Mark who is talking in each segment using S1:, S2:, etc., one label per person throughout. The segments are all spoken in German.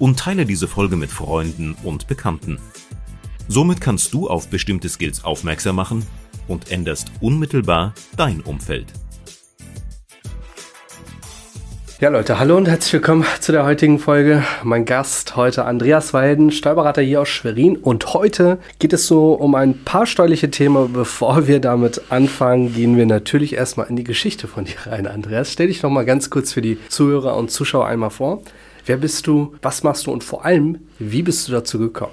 S1: und teile diese Folge mit Freunden und Bekannten. Somit kannst du auf bestimmte Skills aufmerksam machen und änderst unmittelbar dein Umfeld.
S2: Ja Leute, hallo und herzlich willkommen zu der heutigen Folge. Mein Gast heute Andreas Weiden, Steuerberater hier aus Schwerin. Und heute geht es so um ein paar steuerliche Themen. Bevor wir damit anfangen, gehen wir natürlich erstmal in die Geschichte von dir rein, Andreas. Stell dich noch mal ganz kurz für die Zuhörer und Zuschauer einmal vor. Wer bist du? Was machst du? Und vor allem, wie bist du dazu gekommen?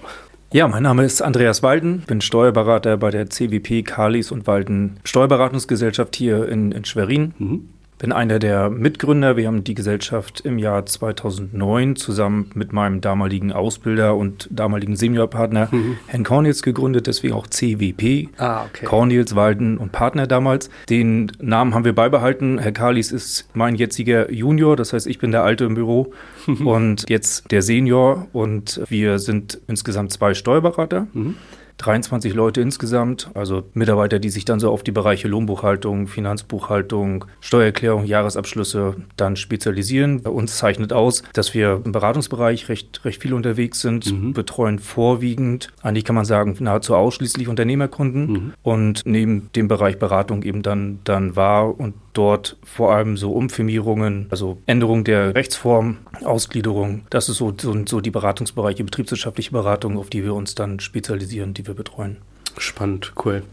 S3: Ja, mein Name ist Andreas Walden, bin Steuerberater bei der CWP Kalis und Walden Steuerberatungsgesellschaft hier in, in Schwerin. Mhm bin einer der Mitgründer. Wir haben die Gesellschaft im Jahr 2009 zusammen mit meinem damaligen Ausbilder und damaligen Seniorpartner mhm. Herrn Cornels gegründet, deswegen auch CWP. Ah, okay. Cornels, Walden und Partner damals. Den Namen haben wir beibehalten. Herr Kalis ist mein jetziger Junior, das heißt, ich bin der Alte im Büro und jetzt der Senior und wir sind insgesamt zwei Steuerberater. Mhm. 23 Leute insgesamt, also Mitarbeiter, die sich dann so auf die Bereiche Lohnbuchhaltung, Finanzbuchhaltung, Steuererklärung, Jahresabschlüsse dann spezialisieren. Bei uns zeichnet aus, dass wir im Beratungsbereich recht, recht viel unterwegs sind, mhm. betreuen vorwiegend, eigentlich kann man sagen, nahezu ausschließlich Unternehmerkunden mhm. und neben dem Bereich Beratung eben dann, dann wahr und dort vor allem so Umfirmierungen, also Änderung der Rechtsform, Ausgliederung. Das ist so, so, so die Beratungsbereiche, betriebswirtschaftliche Beratung, auf die wir uns dann spezialisieren, die wir betreuen.
S2: Spannend, cool.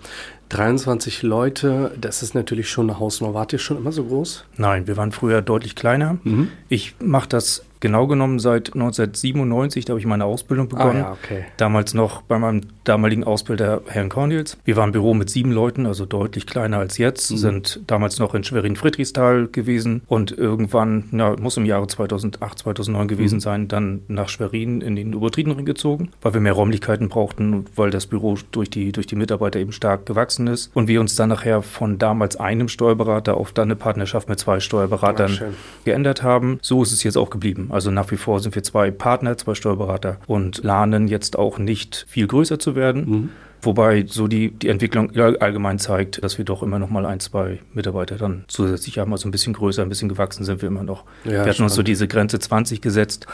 S2: 23 Leute, das ist natürlich schon eine Hausnummer. Wart ihr schon immer so groß?
S3: Nein, wir waren früher deutlich kleiner. Mhm. Ich mache das genau genommen seit 1997, da habe ich meine Ausbildung begonnen. Ah, ja, okay. Damals noch bei meinem damaligen Ausbilder Herrn Cornels. Wir waren im Büro mit sieben Leuten, also deutlich kleiner als jetzt, mhm. sind damals noch in Schwerin-Friedrichsthal gewesen und irgendwann, na, muss im Jahre 2008, 2009 gewesen mhm. sein, dann nach Schwerin in den Übertriedenring gezogen, weil wir mehr Räumlichkeiten brauchten und weil das Büro durch die, durch die Mitarbeiter eben stark gewachsen ist und wir uns dann nachher von damals einem Steuerberater auf dann eine Partnerschaft mit zwei Steuerberatern ah, geändert haben. So ist es jetzt auch geblieben. Also nach wie vor sind wir zwei Partner, zwei Steuerberater und planen jetzt auch nicht viel größer zu werden. Mhm. Wobei so die, die Entwicklung allgemein zeigt, dass wir doch immer noch mal ein, zwei Mitarbeiter dann zusätzlich haben. Also ein bisschen größer, ein bisschen gewachsen sind wir immer noch. Ja, wir hatten spannend. uns so diese Grenze 20 gesetzt.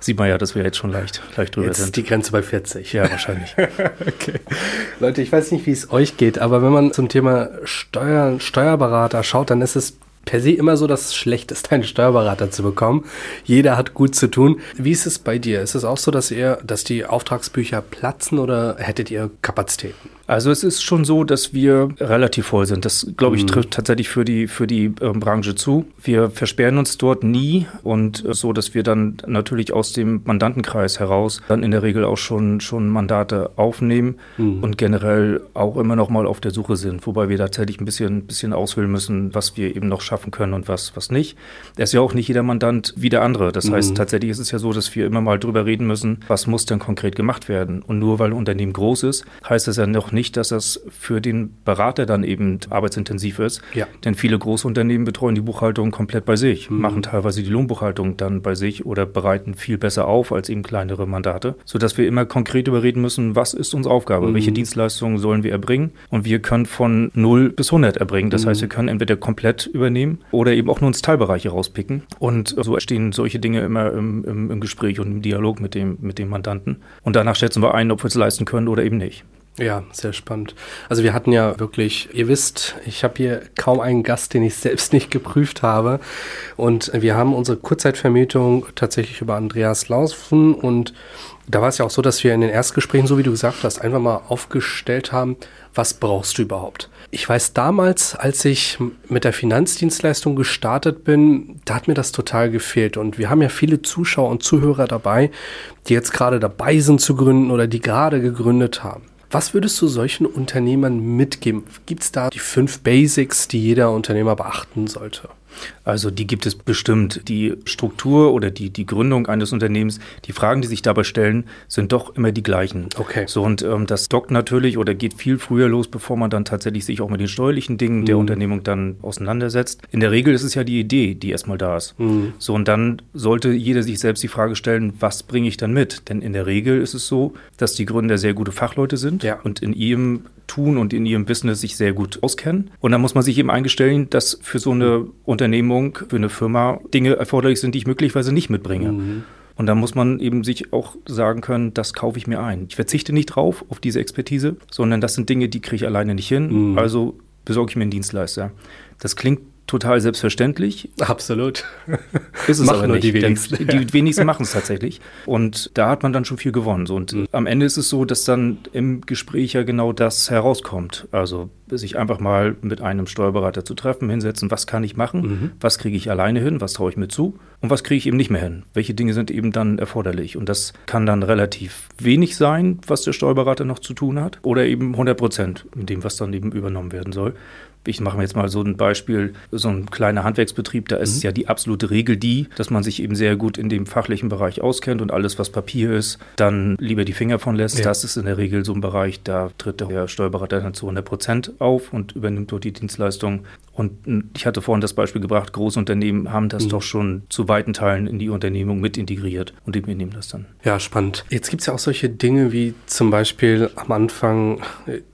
S3: Sieht man ja, dass wir jetzt schon leicht, leicht drüber
S2: jetzt
S3: sind.
S2: Ist die Grenze bei 40. Ja, wahrscheinlich. okay. Leute, ich weiß nicht, wie es euch geht, aber wenn man zum Thema Steuer, Steuerberater schaut, dann ist es per se immer so das Schlechteste, einen Steuerberater zu bekommen. Jeder hat gut zu tun. Wie ist es bei dir? Ist es auch so, dass ihr, dass die Auftragsbücher platzen oder hättet ihr Kapazitäten?
S3: Also es ist schon so, dass wir relativ voll sind. Das, glaube ich, mhm. trifft tatsächlich für die, für die äh, Branche zu. Wir versperren uns dort nie und äh, so, dass wir dann natürlich aus dem Mandantenkreis heraus dann in der Regel auch schon, schon Mandate aufnehmen mhm. und generell auch immer noch mal auf der Suche sind, wobei wir tatsächlich ein bisschen, bisschen auswählen müssen, was wir eben noch schaffen können und was, was nicht. Er ist ja auch nicht jeder Mandant wie der andere. Das mhm. heißt, tatsächlich ist es ja so, dass wir immer mal drüber reden müssen, was muss denn konkret gemacht werden. Und nur weil ein Unternehmen groß ist, heißt es ja noch nicht, nicht, dass das für den Berater dann eben arbeitsintensiv ist. Ja. Denn viele große Unternehmen betreuen die Buchhaltung komplett bei sich, mhm. machen teilweise die Lohnbuchhaltung dann bei sich oder bereiten viel besser auf als eben kleinere Mandate, sodass wir immer konkret überreden müssen, was ist unsere Aufgabe, mhm. welche Dienstleistungen sollen wir erbringen und wir können von 0 bis 100 erbringen. Das mhm. heißt, wir können entweder komplett übernehmen oder eben auch nur uns Teilbereiche rauspicken und so entstehen solche Dinge immer im, im, im Gespräch und im Dialog mit dem, mit dem Mandanten und danach schätzen wir ein, ob wir es leisten können oder eben nicht.
S2: Ja, sehr spannend. Also wir hatten ja wirklich, ihr wisst, ich habe hier kaum einen Gast, den ich selbst nicht geprüft habe. Und wir haben unsere Kurzzeitvermietung tatsächlich über Andreas laufen. Und da war es ja auch so, dass wir in den Erstgesprächen, so wie du gesagt hast, einfach mal aufgestellt haben, was brauchst du überhaupt? Ich weiß damals, als ich mit der Finanzdienstleistung gestartet bin, da hat mir das total gefehlt. Und wir haben ja viele Zuschauer und Zuhörer dabei, die jetzt gerade dabei sind zu gründen oder die gerade gegründet haben. Was würdest du solchen Unternehmern mitgeben? Gibt es da die fünf Basics, die jeder Unternehmer beachten sollte?
S3: Also die gibt es bestimmt. Die Struktur oder die, die Gründung eines Unternehmens, die Fragen, die sich dabei stellen, sind doch immer die gleichen.
S2: Okay.
S3: So und ähm, das dockt natürlich oder geht viel früher los, bevor man dann tatsächlich sich auch mit den steuerlichen Dingen mhm. der Unternehmung dann auseinandersetzt. In der Regel ist es ja die Idee, die erstmal da ist. Mhm. So und dann sollte jeder sich selbst die Frage stellen, was bringe ich dann mit? Denn in der Regel ist es so, dass die Gründer sehr gute Fachleute sind
S2: ja.
S3: und in ihrem Tun und in ihrem Business sich sehr gut auskennen. Und dann muss man sich eben eingestellen, dass für so eine Unternehmung, für eine Firma Dinge erforderlich sind, die ich möglicherweise nicht mitbringe. Mhm. Und da muss man eben sich auch sagen können, das kaufe ich mir ein. Ich verzichte nicht drauf, auf diese Expertise, sondern das sind Dinge, die kriege ich alleine nicht hin. Mhm. Also besorge ich mir einen Dienstleister. Das klingt total selbstverständlich.
S2: Absolut.
S3: Ist es machen aber nicht.
S2: Die wenigsten,
S3: die wenigsten machen es tatsächlich. Und da hat man dann schon viel gewonnen. Und mhm. am Ende ist es so, dass dann im Gespräch ja genau das herauskommt. Also sich einfach mal mit einem Steuerberater zu treffen, hinsetzen, was kann ich machen, mhm. was kriege ich alleine hin, was traue ich mir zu und was kriege ich eben nicht mehr hin. Welche Dinge sind eben dann erforderlich. Und das kann dann relativ wenig sein, was der Steuerberater noch zu tun hat, oder eben 100 Prozent mit dem, was dann eben übernommen werden soll ich mache mir jetzt mal so ein Beispiel, so ein kleiner Handwerksbetrieb, da ist mhm. ja die absolute Regel die, dass man sich eben sehr gut in dem fachlichen Bereich auskennt und alles, was Papier ist, dann lieber die Finger von lässt. Ja. Das ist in der Regel so ein Bereich, da tritt der Steuerberater dann zu 100 Prozent auf und übernimmt dort die Dienstleistung. Und ich hatte vorhin das Beispiel gebracht, Großunternehmen haben das mhm. doch schon zu weiten Teilen in die Unternehmung mit integriert und die nehmen das dann.
S2: Ja, spannend. Jetzt gibt es ja auch solche Dinge wie zum Beispiel am Anfang,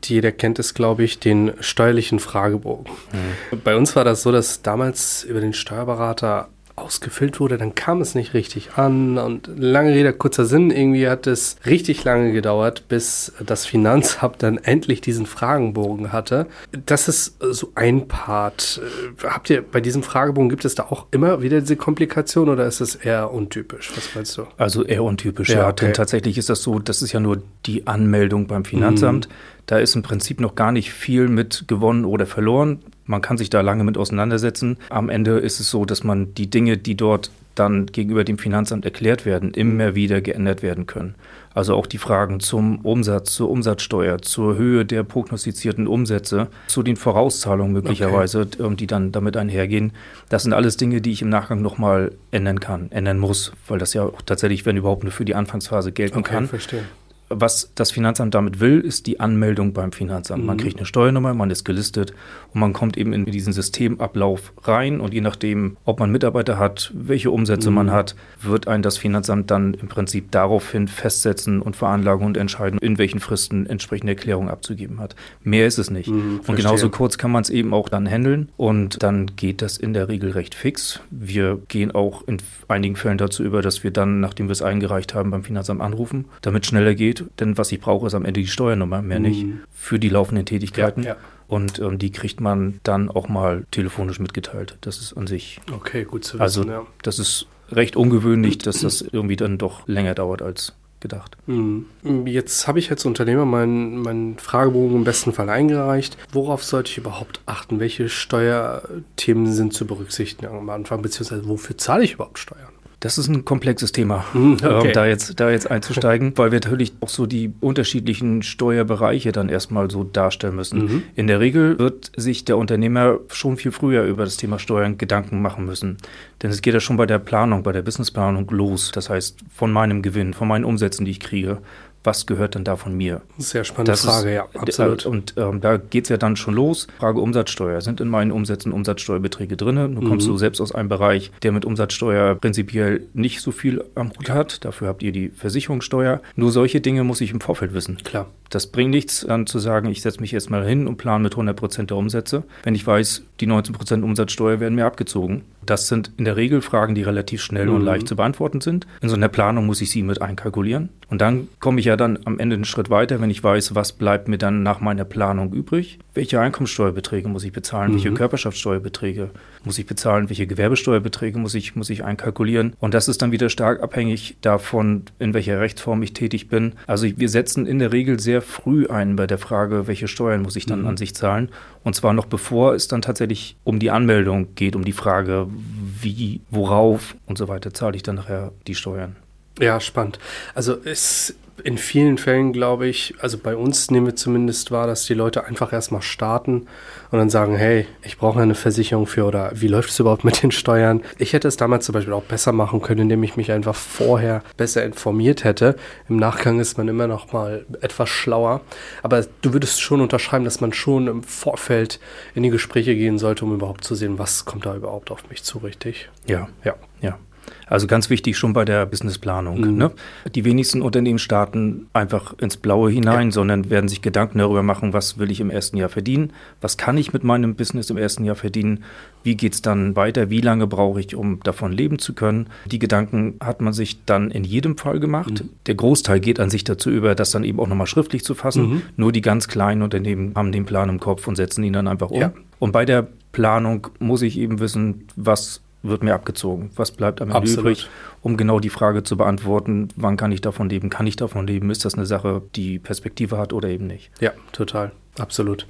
S2: jeder kennt es, glaube ich, den steuerlichen Fragebogen. Mhm. Bei uns war das so, dass damals über den Steuerberater ausgefüllt wurde, dann kam es nicht richtig an und lange Rede, kurzer Sinn, irgendwie hat es richtig lange gedauert, bis das Finanzamt dann endlich diesen Fragenbogen hatte. Das ist so ein Part. Habt ihr bei diesem Fragebogen, gibt es da auch immer wieder diese Komplikation oder ist es eher untypisch? Was meinst du?
S3: Also eher untypisch, ja. ja okay. Denn tatsächlich ist das so, das ist ja nur die Anmeldung beim Finanzamt. Mhm. Da ist im Prinzip noch gar nicht viel mit gewonnen oder verloren. Man kann sich da lange mit auseinandersetzen. Am Ende ist es so, dass man die Dinge, die dort dann gegenüber dem Finanzamt erklärt werden, immer wieder geändert werden können. Also auch die Fragen zum Umsatz, zur Umsatzsteuer, zur Höhe der prognostizierten Umsätze, zu den Vorauszahlungen möglicherweise, okay. Ähm, die dann damit einhergehen. Das sind alles Dinge, die ich im Nachgang nochmal ändern kann, ändern muss, weil das ja auch tatsächlich, wenn überhaupt, nur für die Anfangsphase gelten okay, kann.
S2: Verstehe
S3: was das Finanzamt damit will, ist die Anmeldung beim Finanzamt. Mhm. Man kriegt eine Steuernummer, man ist gelistet und man kommt eben in diesen Systemablauf rein und je nachdem, ob man Mitarbeiter hat, welche Umsätze mhm. man hat, wird ein das Finanzamt dann im Prinzip daraufhin festsetzen und veranlagen und entscheiden, in welchen Fristen entsprechende Erklärungen abzugeben hat. Mehr ist es nicht. Mhm, und genauso kurz kann man es eben auch dann handeln und dann geht das in der Regel recht fix. Wir gehen auch in einigen Fällen dazu über, dass wir dann, nachdem wir es eingereicht haben, beim Finanzamt anrufen, damit schneller geht denn was ich brauche, ist am Ende die Steuernummer, mehr mhm. nicht, für die laufenden Tätigkeiten. Ja, ja. Und ähm, die kriegt man dann auch mal telefonisch mitgeteilt. Das ist an sich.
S2: Okay, gut zu
S3: also wissen. Also, ja. das ist recht ungewöhnlich, dass das irgendwie dann doch länger dauert als gedacht.
S2: Mhm. Jetzt habe ich als Unternehmer meinen mein Fragebogen im besten Fall eingereicht. Worauf sollte ich überhaupt achten? Welche Steuerthemen sind zu berücksichtigen am Anfang? Beziehungsweise wofür zahle ich überhaupt Steuern?
S3: Das ist ein komplexes Thema, hm, okay. äh, da, jetzt, da jetzt einzusteigen, weil wir natürlich auch so die unterschiedlichen Steuerbereiche dann erstmal so darstellen müssen. Mhm. In der Regel wird sich der Unternehmer schon viel früher über das Thema Steuern Gedanken machen müssen. Denn es geht ja schon bei der Planung, bei der Businessplanung los. Das heißt, von meinem Gewinn, von meinen Umsätzen, die ich kriege, was gehört denn da von mir?
S2: Sehr spannende das Frage, ist, ja,
S3: absolut. Und ähm, da geht es ja dann schon los. Frage Umsatzsteuer. Sind in meinen Umsätzen Umsatzsteuerbeträge drin? Du mhm. kommst du selbst aus einem Bereich, der mit Umsatzsteuer prinzipiell nicht so viel am Hut hat. Dafür habt ihr die Versicherungssteuer. Nur solche Dinge muss ich im Vorfeld wissen.
S2: Klar.
S3: Das bringt nichts, dann zu sagen, ich setze mich jetzt mal hin und plane mit 100 Prozent der Umsätze, wenn ich weiß, die 19 Prozent Umsatzsteuer werden mir abgezogen. Das sind in der Regel Fragen, die relativ schnell mhm. und leicht zu beantworten sind. In so einer Planung muss ich sie mit einkalkulieren. Und dann komme ich ja dann am Ende einen Schritt weiter, wenn ich weiß, was bleibt mir dann nach meiner Planung übrig. Welche Einkommenssteuerbeträge muss ich bezahlen? Mhm. Welche Körperschaftssteuerbeträge muss ich bezahlen? Welche Gewerbesteuerbeträge muss ich, muss ich einkalkulieren? Und das ist dann wieder stark abhängig davon, in welcher Rechtsform ich tätig bin. Also wir setzen in der Regel sehr früh ein bei der Frage, welche Steuern muss ich dann mhm. an sich zahlen. Und zwar noch bevor es dann tatsächlich um die Anmeldung geht, um die Frage, wie, worauf und so weiter zahle ich dann nachher die Steuern.
S2: Ja, spannend. Also es in vielen Fällen glaube ich, also bei uns nehmen wir zumindest wahr, dass die Leute einfach erstmal starten und dann sagen, hey, ich brauche eine Versicherung für oder wie läuft es überhaupt mit den Steuern? Ich hätte es damals zum Beispiel auch besser machen können, indem ich mich einfach vorher besser informiert hätte. Im Nachgang ist man immer noch mal etwas schlauer. Aber du würdest schon unterschreiben, dass man schon im Vorfeld in die Gespräche gehen sollte, um überhaupt zu sehen, was kommt da überhaupt auf mich zu, richtig?
S3: Ja, ja, ja. Also ganz wichtig schon bei der Businessplanung. Mhm. Ne? Die wenigsten Unternehmen starten einfach ins Blaue hinein, ja. sondern werden sich Gedanken darüber machen, was will ich im ersten Jahr verdienen, was kann ich mit meinem Business im ersten Jahr verdienen, wie geht es dann weiter, wie lange brauche ich, um davon leben zu können. Die Gedanken hat man sich dann in jedem Fall gemacht. Mhm. Der Großteil geht an sich dazu über, das dann eben auch nochmal schriftlich zu fassen. Mhm. Nur die ganz kleinen Unternehmen haben den Plan im Kopf und setzen ihn dann einfach um. Ja. Und bei der Planung muss ich eben wissen, was wird mir abgezogen. Was bleibt am Ende übrig, um genau die Frage zu beantworten, wann kann ich davon leben? Kann ich davon leben? Ist das eine Sache, die Perspektive hat oder eben nicht?
S2: Ja, total. Absolut.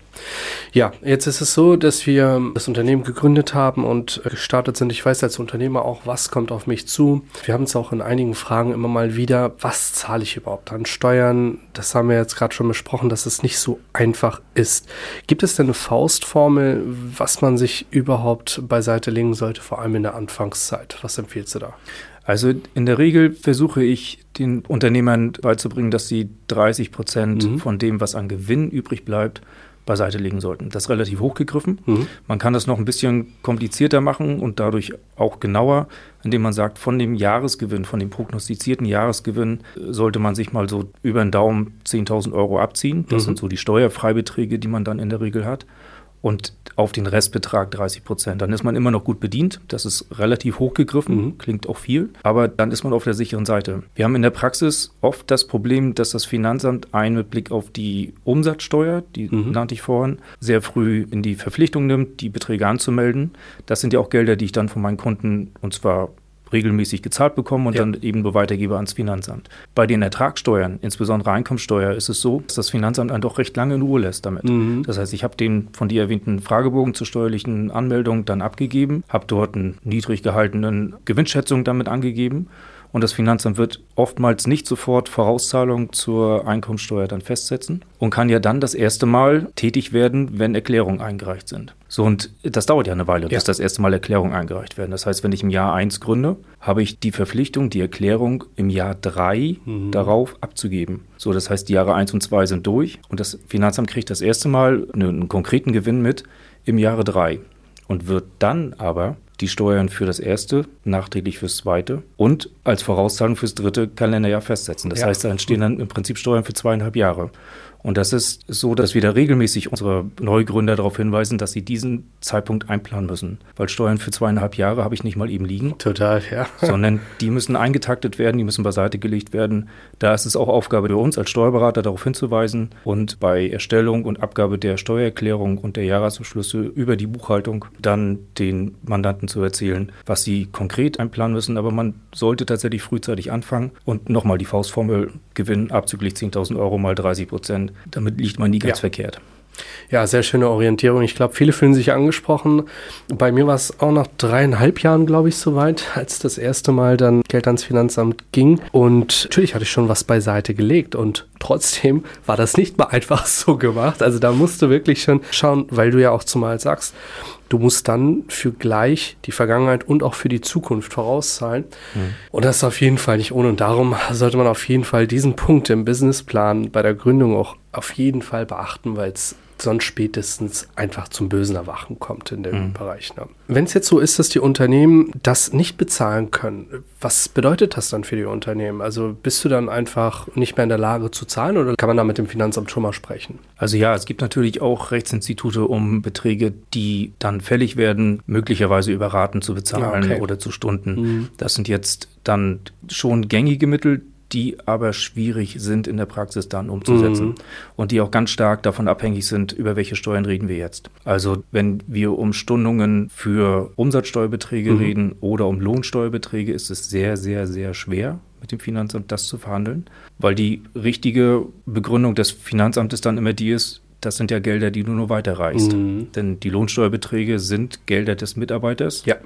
S2: Ja, jetzt ist es so, dass wir das Unternehmen gegründet haben und gestartet sind. Ich weiß als Unternehmer auch, was kommt auf mich zu. Wir haben es auch in einigen Fragen immer mal wieder, was zahle ich überhaupt an Steuern? Das haben wir jetzt gerade schon besprochen, dass es nicht so einfach ist. Gibt es denn eine Faustformel, was man sich überhaupt beiseite legen sollte, vor allem in der Anfangszeit? Was empfiehlst du da?
S3: Also in der Regel versuche ich den Unternehmern beizubringen, dass sie 30 Prozent mhm. von dem, was an Gewinn übrig bleibt, beiseite legen sollten. Das ist relativ hochgegriffen. Mhm. Man kann das noch ein bisschen komplizierter machen und dadurch auch genauer, indem man sagt, von dem Jahresgewinn, von dem prognostizierten Jahresgewinn sollte man sich mal so über den Daumen 10.000 Euro abziehen. Das mhm. sind so die Steuerfreibeträge, die man dann in der Regel hat und auf den Restbetrag 30 Prozent. Dann ist man immer noch gut bedient. Das ist relativ hochgegriffen, mhm. klingt auch viel, aber dann ist man auf der sicheren Seite. Wir haben in der Praxis oft das Problem, dass das Finanzamt einen mit Blick auf die Umsatzsteuer, die mhm. nannte ich vorhin, sehr früh in die Verpflichtung nimmt, die Beträge anzumelden. Das sind ja auch Gelder, die ich dann von meinen Kunden und zwar regelmäßig gezahlt bekommen und ja. dann eben nur weitergebe ans Finanzamt. Bei den Ertragssteuern, insbesondere Einkommensteuer, ist es so, dass das Finanzamt einen doch recht lange in Ruhe lässt damit. Mhm. Das heißt, ich habe den von dir erwähnten Fragebogen zur steuerlichen Anmeldung dann abgegeben, habe dort einen niedrig gehaltenen Gewinnschätzung damit angegeben und das Finanzamt wird oftmals nicht sofort Vorauszahlung zur Einkommensteuer dann festsetzen und kann ja dann das erste Mal tätig werden, wenn Erklärungen eingereicht sind. So, und das dauert ja eine Weile, bis das erste Mal Erklärungen eingereicht werden. Das heißt, wenn ich im Jahr 1 gründe, habe ich die Verpflichtung, die Erklärung im Jahr 3 mhm. darauf abzugeben. So, das heißt, die Jahre 1 und 2 sind durch und das Finanzamt kriegt das erste Mal einen, einen konkreten Gewinn mit im Jahre 3 und wird dann aber die Steuern für das erste, nachträglich fürs zweite und als Vorauszahlung fürs dritte Kalenderjahr festsetzen. Das ja. heißt, da entstehen dann im Prinzip Steuern für zweieinhalb Jahre. Und das ist so, dass wir da regelmäßig unsere Neugründer darauf hinweisen, dass sie diesen Zeitpunkt einplanen müssen. Weil Steuern für zweieinhalb Jahre habe ich nicht mal eben liegen.
S2: Total, ja.
S3: sondern die müssen eingetaktet werden, die müssen beiseite gelegt werden. Da ist es auch Aufgabe für uns als Steuerberater darauf hinzuweisen und bei Erstellung und Abgabe der Steuererklärung und der Jahresabschlüsse über die Buchhaltung dann den Mandanten zu erzählen, was sie konkret einplanen müssen. Aber man sollte tatsächlich frühzeitig anfangen und nochmal die Faustformel gewinnen, abzüglich 10.000 Euro mal 30 Prozent damit liegt man nie ganz ja. verkehrt.
S2: Ja, sehr schöne Orientierung. Ich glaube, viele fühlen sich angesprochen. Bei mir war es auch nach dreieinhalb Jahren, glaube ich, soweit, als das erste Mal dann Geld ans Finanzamt ging. Und natürlich hatte ich schon was beiseite gelegt und trotzdem war das nicht mal einfach so gemacht. Also da musst du wirklich schon schauen, weil du ja auch zumal sagst, du musst dann für gleich die Vergangenheit und auch für die Zukunft vorauszahlen. Mhm. Und das ist auf jeden Fall nicht ohne. Und darum sollte man auf jeden Fall diesen Punkt im Businessplan bei der Gründung auch auf jeden Fall beachten, weil es sonst spätestens einfach zum bösen Erwachen kommt in dem mhm. Bereich. Ne? Wenn es jetzt so ist, dass die Unternehmen das nicht bezahlen können, was bedeutet das dann für die Unternehmen? Also bist du dann einfach nicht mehr in der Lage zu zahlen oder kann man da mit dem Finanzamt schon mal sprechen?
S3: Also ja, es gibt natürlich auch Rechtsinstitute, um Beträge, die dann fällig werden, möglicherweise über Raten zu bezahlen okay. oder zu Stunden. Mhm. Das sind jetzt dann schon gängige Mittel, die aber schwierig sind in der Praxis dann umzusetzen mhm. und die auch ganz stark davon abhängig sind, über welche Steuern reden wir jetzt. Also wenn wir um Stundungen für Umsatzsteuerbeträge mhm. reden oder um Lohnsteuerbeträge, ist es sehr, sehr, sehr schwer mit dem Finanzamt das zu verhandeln, weil die richtige Begründung des Finanzamtes dann immer die ist, das sind ja Gelder, die du nur weiterreichst. Mhm. Denn die Lohnsteuerbeträge sind Gelder des Mitarbeiters.
S2: Ja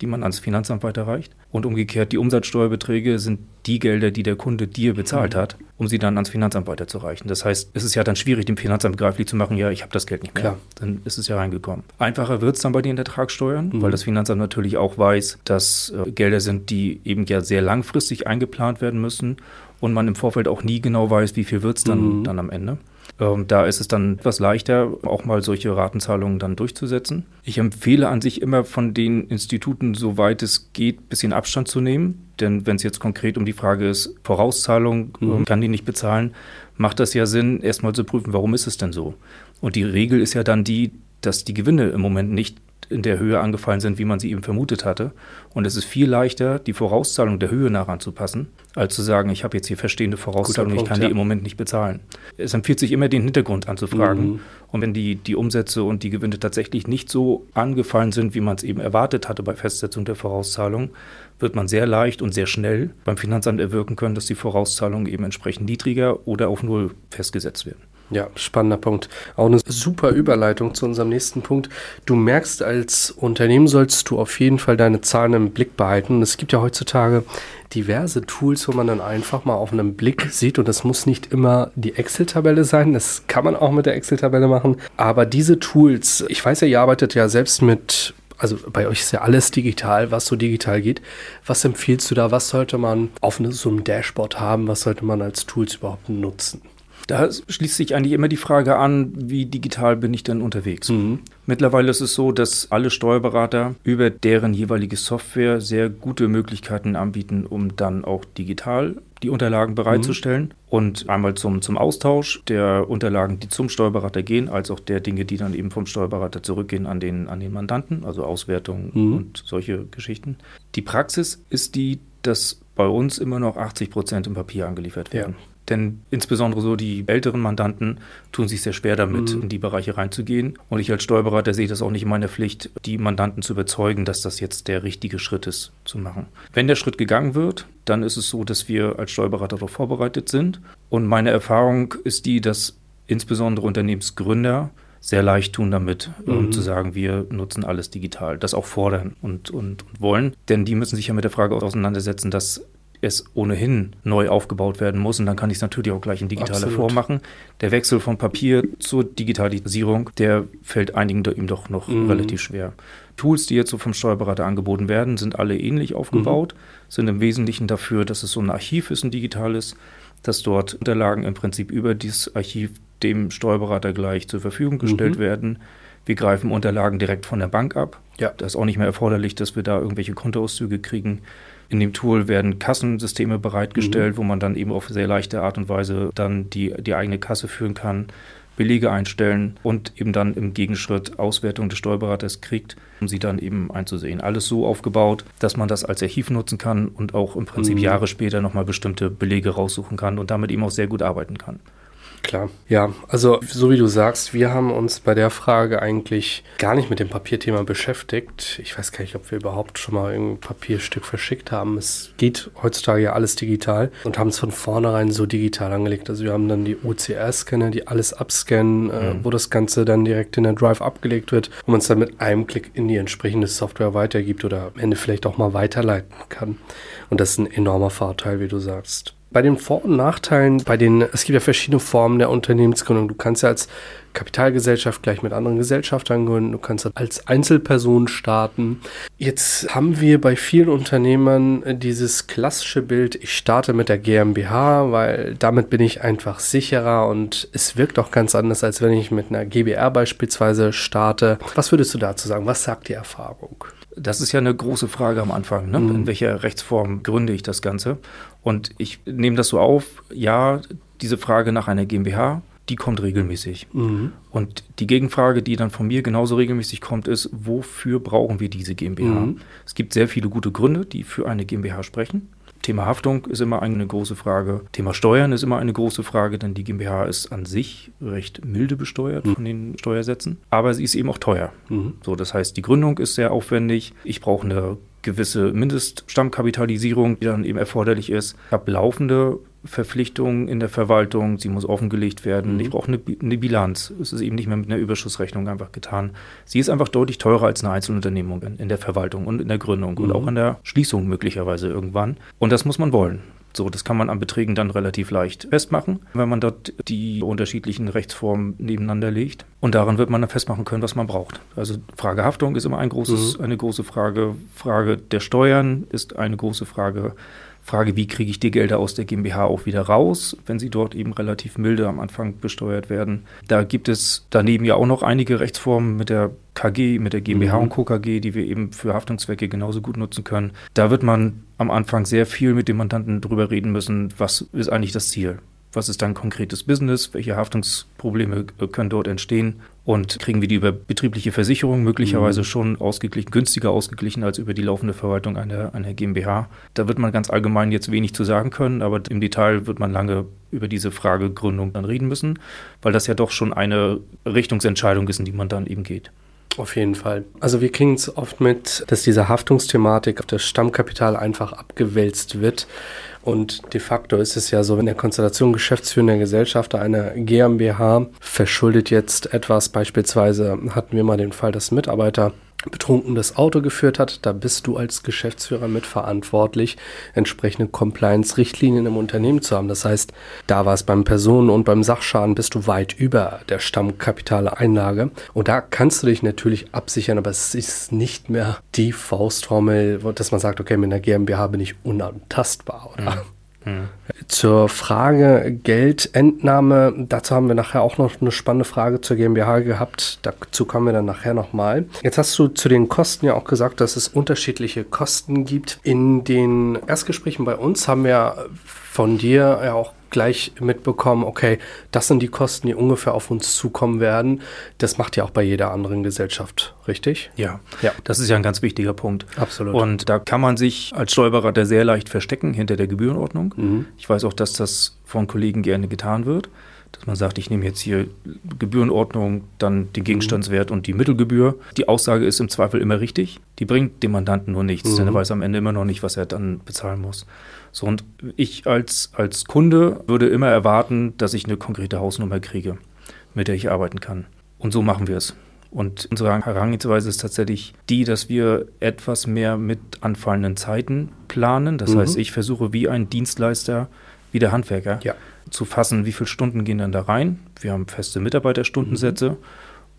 S3: die man ans Finanzamt weiterreicht. Und umgekehrt, die Umsatzsteuerbeträge sind die Gelder, die der Kunde dir bezahlt hat, um sie dann ans Finanzamt weiterzureichen. Das heißt, es ist ja dann schwierig, dem Finanzamt begreiflich zu machen, ja, ich habe das Geld nicht mehr. Klar. Dann ist es ja reingekommen. Einfacher wird es dann bei den Ertragssteuern, mhm. weil das Finanzamt natürlich auch weiß, dass äh, Gelder sind, die eben ja sehr langfristig eingeplant werden müssen und man im Vorfeld auch nie genau weiß, wie viel wird es dann, mhm. dann am Ende. Ähm, da ist es dann etwas leichter, auch mal solche Ratenzahlungen dann durchzusetzen. Ich empfehle an sich immer von den Instituten, soweit es geht, ein bisschen Abstand zu nehmen. Denn wenn es jetzt konkret um die Frage ist, Vorauszahlung, mhm. Ähm, kann die nicht bezahlen, macht das ja Sinn, erstmal zu prüfen, warum ist es denn so? Und die Regel ist ja dann die, dass die Gewinne im Moment nicht in der Höhe angefallen sind, wie man sie eben vermutet hatte. Und es ist viel leichter, die Vorauszahlung der Höhe nach anzupassen, als zu sagen, ich habe jetzt hier verstehende Vorauszahlung, Punkt, ich kann ja. die im Moment nicht bezahlen. Es empfiehlt sich immer, den Hintergrund anzufragen. Mhm. Und wenn die, die Umsätze und die Gewinne tatsächlich nicht so angefallen sind, wie man es eben erwartet hatte bei Festsetzung der Vorauszahlung, wird man sehr leicht und sehr schnell beim Finanzamt erwirken können, dass die Vorauszahlungen eben entsprechend niedriger oder auf Null festgesetzt werden.
S2: Ja, spannender Punkt. Auch eine super Überleitung zu unserem nächsten Punkt. Du merkst, als Unternehmen sollst du auf jeden Fall deine Zahlen im Blick behalten. Es gibt ja heutzutage diverse Tools, wo man dann einfach mal auf einen Blick sieht und das muss nicht immer die Excel-Tabelle sein, das kann man auch mit der Excel-Tabelle machen, aber diese Tools, ich weiß ja, ihr arbeitet ja selbst mit also bei euch ist ja alles digital, was so digital geht. Was empfiehlst du da? Was sollte man auf so einem Dashboard haben? Was sollte man als Tools überhaupt nutzen?
S3: Da schließt sich eigentlich immer die Frage an, wie digital bin ich denn unterwegs? Mhm. Mittlerweile ist es so, dass alle Steuerberater über deren jeweilige Software sehr gute Möglichkeiten anbieten, um dann auch digital die Unterlagen bereitzustellen. Mhm. Und einmal zum, zum Austausch der Unterlagen, die zum Steuerberater gehen, als auch der Dinge, die dann eben vom Steuerberater zurückgehen an den, an den Mandanten, also Auswertungen mhm. und solche Geschichten. Die Praxis ist die, dass bei uns immer noch 80 Prozent im Papier angeliefert werden. Ja. Denn insbesondere so die älteren Mandanten tun sich sehr schwer damit, mhm. in die Bereiche reinzugehen. Und ich als Steuerberater sehe das auch nicht in meiner Pflicht, die Mandanten zu überzeugen, dass das jetzt der richtige Schritt ist, zu machen. Wenn der Schritt gegangen wird, dann ist es so, dass wir als Steuerberater darauf vorbereitet sind. Und meine Erfahrung ist die, dass insbesondere Unternehmensgründer sehr leicht tun damit, mhm. um zu sagen, wir nutzen alles digital, das auch fordern und, und, und wollen. Denn die müssen sich ja mit der Frage auseinandersetzen, dass es ohnehin neu aufgebaut werden muss. Und dann kann ich es natürlich auch gleich in digitaler Form machen. Der Wechsel von Papier zur Digitalisierung, der fällt einigen ihm doch noch mhm. relativ schwer. Tools, die jetzt so vom Steuerberater angeboten werden, sind alle ähnlich aufgebaut, mhm. sind im Wesentlichen dafür, dass es so ein Archiv ist, ein digitales, dass dort Unterlagen im Prinzip über dieses Archiv dem Steuerberater gleich zur Verfügung gestellt mhm. werden. Wir greifen Unterlagen direkt von der Bank ab. Ja. Das ist auch nicht mehr erforderlich, dass wir da irgendwelche Kontoauszüge kriegen. In dem Tool werden Kassensysteme bereitgestellt, mhm. wo man dann eben auf sehr leichte Art und Weise dann die, die eigene Kasse führen kann, Belege einstellen und eben dann im Gegenschritt Auswertung des Steuerberaters kriegt, um sie dann eben einzusehen. Alles so aufgebaut, dass man das als Archiv nutzen kann und auch im Prinzip mhm. Jahre später nochmal bestimmte Belege raussuchen kann und damit eben auch sehr gut arbeiten kann.
S2: Klar. Ja, also so wie du sagst, wir haben uns bei der Frage eigentlich gar nicht mit dem Papierthema beschäftigt. Ich weiß gar nicht, ob wir überhaupt schon mal ein Papierstück verschickt haben. Es geht heutzutage ja alles digital und haben es von vornherein so digital angelegt. Also wir haben dann die OCR-Scanner, die alles abscannen, äh, mhm. äh, wo das Ganze dann direkt in der Drive abgelegt wird und man es dann mit einem Klick in die entsprechende Software weitergibt oder am Ende vielleicht auch mal weiterleiten kann. Und das ist ein enormer Vorteil, wie du sagst. Bei den Vor- und Nachteilen, bei den, es gibt ja verschiedene Formen der Unternehmensgründung. Du kannst ja als Kapitalgesellschaft gleich mit anderen Gesellschaftern gründen, du kannst als Einzelperson starten. Jetzt haben wir bei vielen Unternehmern dieses klassische Bild, ich starte mit der GmbH, weil damit bin ich einfach sicherer und es wirkt auch ganz anders, als wenn ich mit einer GBR beispielsweise starte. Was würdest du dazu sagen? Was sagt die Erfahrung?
S3: Das ist ja eine große Frage am Anfang. Ne? Mhm. In welcher Rechtsform gründe ich das Ganze? Und ich nehme das so auf, ja, diese Frage nach einer GmbH, die kommt regelmäßig. Mhm. Und die Gegenfrage, die dann von mir genauso regelmäßig kommt, ist, wofür brauchen wir diese GmbH? Mhm. Es gibt sehr viele gute Gründe, die für eine GmbH sprechen. Thema Haftung ist immer eine große Frage. Thema Steuern ist immer eine große Frage, denn die GmbH ist an sich recht milde besteuert mhm. von den Steuersätzen. Aber sie ist eben auch teuer. Mhm. So, das heißt, die Gründung ist sehr aufwendig. Ich brauche eine gewisse Mindeststammkapitalisierung, die dann eben erforderlich ist. Ich habe laufende Verpflichtungen in der Verwaltung, sie muss offengelegt werden. Mhm. Ich brauche eine, eine, Bilanz. Es ist eben nicht mehr mit einer Überschussrechnung einfach getan. Sie ist einfach deutlich teurer als eine Einzelunternehmung in, in der Verwaltung und in der Gründung mhm. und auch in der Schließung möglicherweise irgendwann. Und das muss man wollen. So, das kann man an Beträgen dann relativ leicht festmachen, wenn man dort die unterschiedlichen Rechtsformen nebeneinander legt. Und daran wird man dann festmachen können, was man braucht. Also Frage Haftung ist immer ein großes, mhm. eine große Frage. Frage der Steuern ist eine große Frage. Frage, wie kriege ich die Gelder aus der GmbH auch wieder raus, wenn sie dort eben relativ milde am Anfang besteuert werden. Da gibt es daneben ja auch noch einige Rechtsformen mit der KG, mit der GmbH mhm. und Co. KG, die wir eben für Haftungszwecke genauso gut nutzen können. Da wird man am Anfang sehr viel mit dem Mandanten drüber reden müssen, was ist eigentlich das Ziel was ist dann konkretes Business, welche Haftungsprobleme können dort entstehen und kriegen wir die über betriebliche Versicherung möglicherweise mhm. schon ausgeglichen, günstiger ausgeglichen als über die laufende Verwaltung einer, einer GmbH. Da wird man ganz allgemein jetzt wenig zu sagen können, aber im Detail wird man lange über diese Frage Gründung dann reden müssen, weil das ja doch schon eine Richtungsentscheidung ist, in die man dann eben geht.
S2: Auf jeden Fall. Also wir kriegen es oft mit, dass diese Haftungsthematik auf das Stammkapital einfach abgewälzt wird. Und de facto ist es ja so, wenn der Konstellation geschäftsführender Gesellschafter einer GmbH verschuldet jetzt etwas, beispielsweise hatten wir mal den Fall, dass Mitarbeiter betrunken das Auto geführt hat, da bist du als Geschäftsführer mitverantwortlich, entsprechende Compliance-Richtlinien im Unternehmen zu haben. Das heißt, da war es beim Personen- und beim Sachschaden bist du weit über der Stammkapitaleinlage. Und da kannst du dich natürlich absichern, aber es ist nicht mehr die Faustformel, dass man sagt, okay, mit einer GmbH bin ich unantastbar, oder? Zur Frage Geldentnahme, dazu haben wir nachher auch noch eine spannende Frage zur GmbH gehabt. Dazu kommen wir dann nachher nochmal. Jetzt hast du zu den Kosten ja auch gesagt, dass es unterschiedliche Kosten gibt. In den Erstgesprächen bei uns haben wir von dir ja auch gleich mitbekommen, okay, das sind die Kosten, die ungefähr auf uns zukommen werden. Das macht ja auch bei jeder anderen Gesellschaft, richtig?
S3: Ja, ja. das ist ja ein ganz wichtiger Punkt.
S2: Absolut.
S3: Und da kann man sich als Steuerberater sehr leicht verstecken hinter der Gebührenordnung. Mhm. Ich weiß auch, dass das von Kollegen gerne getan wird dass man sagt, ich nehme jetzt hier Gebührenordnung, dann den Gegenstandswert und die Mittelgebühr. Die Aussage ist im Zweifel immer richtig. Die bringt dem Mandanten nur nichts, mhm. denn er weiß am Ende immer noch nicht, was er dann bezahlen muss. So, und ich als, als Kunde würde immer erwarten, dass ich eine konkrete Hausnummer kriege, mit der ich arbeiten kann. Und so machen wir es. Und unsere Herangehensweise ist tatsächlich die, dass wir etwas mehr mit anfallenden Zeiten planen. Das mhm. heißt, ich versuche wie ein Dienstleister, wie der Handwerker, ja. zu fassen, wie viele Stunden gehen dann da rein. Wir haben feste Mitarbeiterstundensätze. Mhm.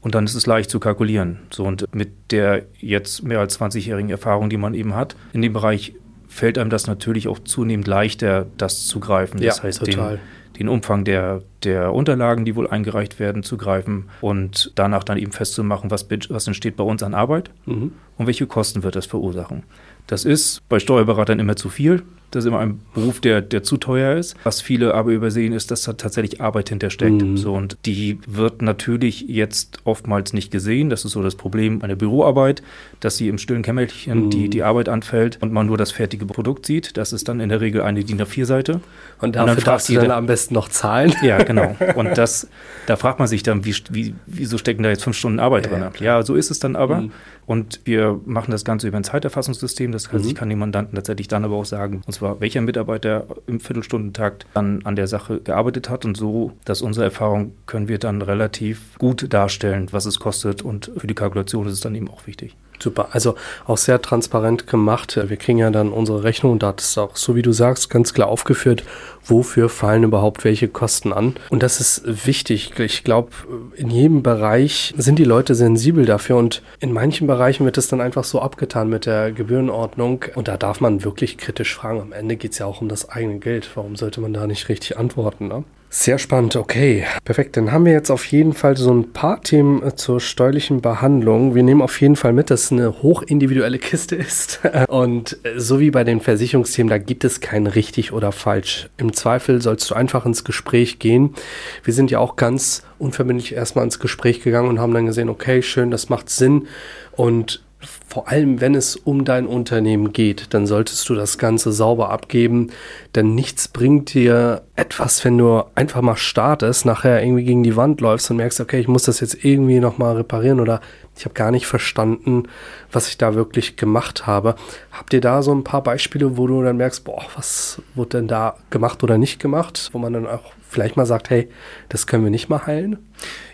S3: Und dann ist es leicht zu kalkulieren. So, und mit der jetzt mehr als 20-jährigen Erfahrung, die man eben hat, in dem Bereich fällt einem das natürlich auch zunehmend leichter, das zu greifen. Das
S2: ja,
S3: heißt,
S2: total.
S3: Den, den Umfang der, der Unterlagen, die wohl eingereicht werden, zu greifen und danach dann eben festzumachen, was, was entsteht bei uns an Arbeit mhm. und welche Kosten wird das verursachen. Das ist bei Steuerberatern immer zu viel. Das ist immer ein Beruf, der, der zu teuer ist. Was viele aber übersehen, ist, dass da tatsächlich Arbeit hintersteckt. Mhm. So, und die wird natürlich jetzt oftmals nicht gesehen. Das ist so das Problem einer Büroarbeit, dass sie im stillen Kämmerchen mhm. die, die Arbeit anfällt und man nur das fertige Produkt sieht. Das ist dann in der Regel eine DIN A4-Seite.
S2: Und dafür und dann darfst du dann am besten noch zahlen.
S3: Ja, genau. Und das, da fragt man sich dann, wie, wie, wieso stecken da jetzt fünf Stunden Arbeit ja, drin? Ja, ja, so ist es dann aber. Mhm. Und wir machen das Ganze über ein Zeiterfassungssystem. Das heißt, mhm. ich kann dem Mandanten tatsächlich dann aber auch sagen, und zwar welcher Mitarbeiter im Viertelstundentakt dann an der Sache gearbeitet hat. Und so, dass unsere Erfahrung können wir dann relativ gut darstellen, was es kostet. Und für die Kalkulation ist es dann eben auch wichtig.
S2: Super, also auch sehr transparent gemacht. Wir kriegen ja dann unsere Rechnung, da ist auch, so wie du sagst, ganz klar aufgeführt, wofür fallen überhaupt welche Kosten an. Und das ist wichtig. Ich glaube, in jedem Bereich sind die Leute sensibel dafür und in manchen Bereichen wird es dann einfach so abgetan mit der Gebührenordnung und da darf man wirklich kritisch fragen. Am Ende geht es ja auch um das eigene Geld. Warum sollte man da nicht richtig antworten? Ne? Sehr spannend, okay. Perfekt, dann haben wir jetzt auf jeden Fall so ein paar Themen äh, zur steuerlichen Behandlung. Wir nehmen auf jeden Fall mit, dass es eine hochindividuelle Kiste ist. Und äh, so wie bei den Versicherungsthemen, da gibt es kein richtig oder falsch. Im Zweifel sollst du einfach ins Gespräch gehen. Wir sind ja auch ganz unverbindlich erstmal ins Gespräch gegangen und haben dann gesehen, okay, schön, das macht Sinn. Und vor allem wenn es um dein Unternehmen geht, dann solltest du das Ganze sauber abgeben, denn nichts bringt dir etwas, wenn du einfach mal startest, nachher irgendwie gegen die Wand läufst und merkst, okay, ich muss das jetzt irgendwie nochmal reparieren oder ich habe gar nicht verstanden, was ich da wirklich gemacht habe. Habt ihr da so ein paar Beispiele, wo du dann merkst, boah, was wurde denn da gemacht oder nicht gemacht, wo man dann auch vielleicht mal sagt, hey, das können wir nicht mal heilen?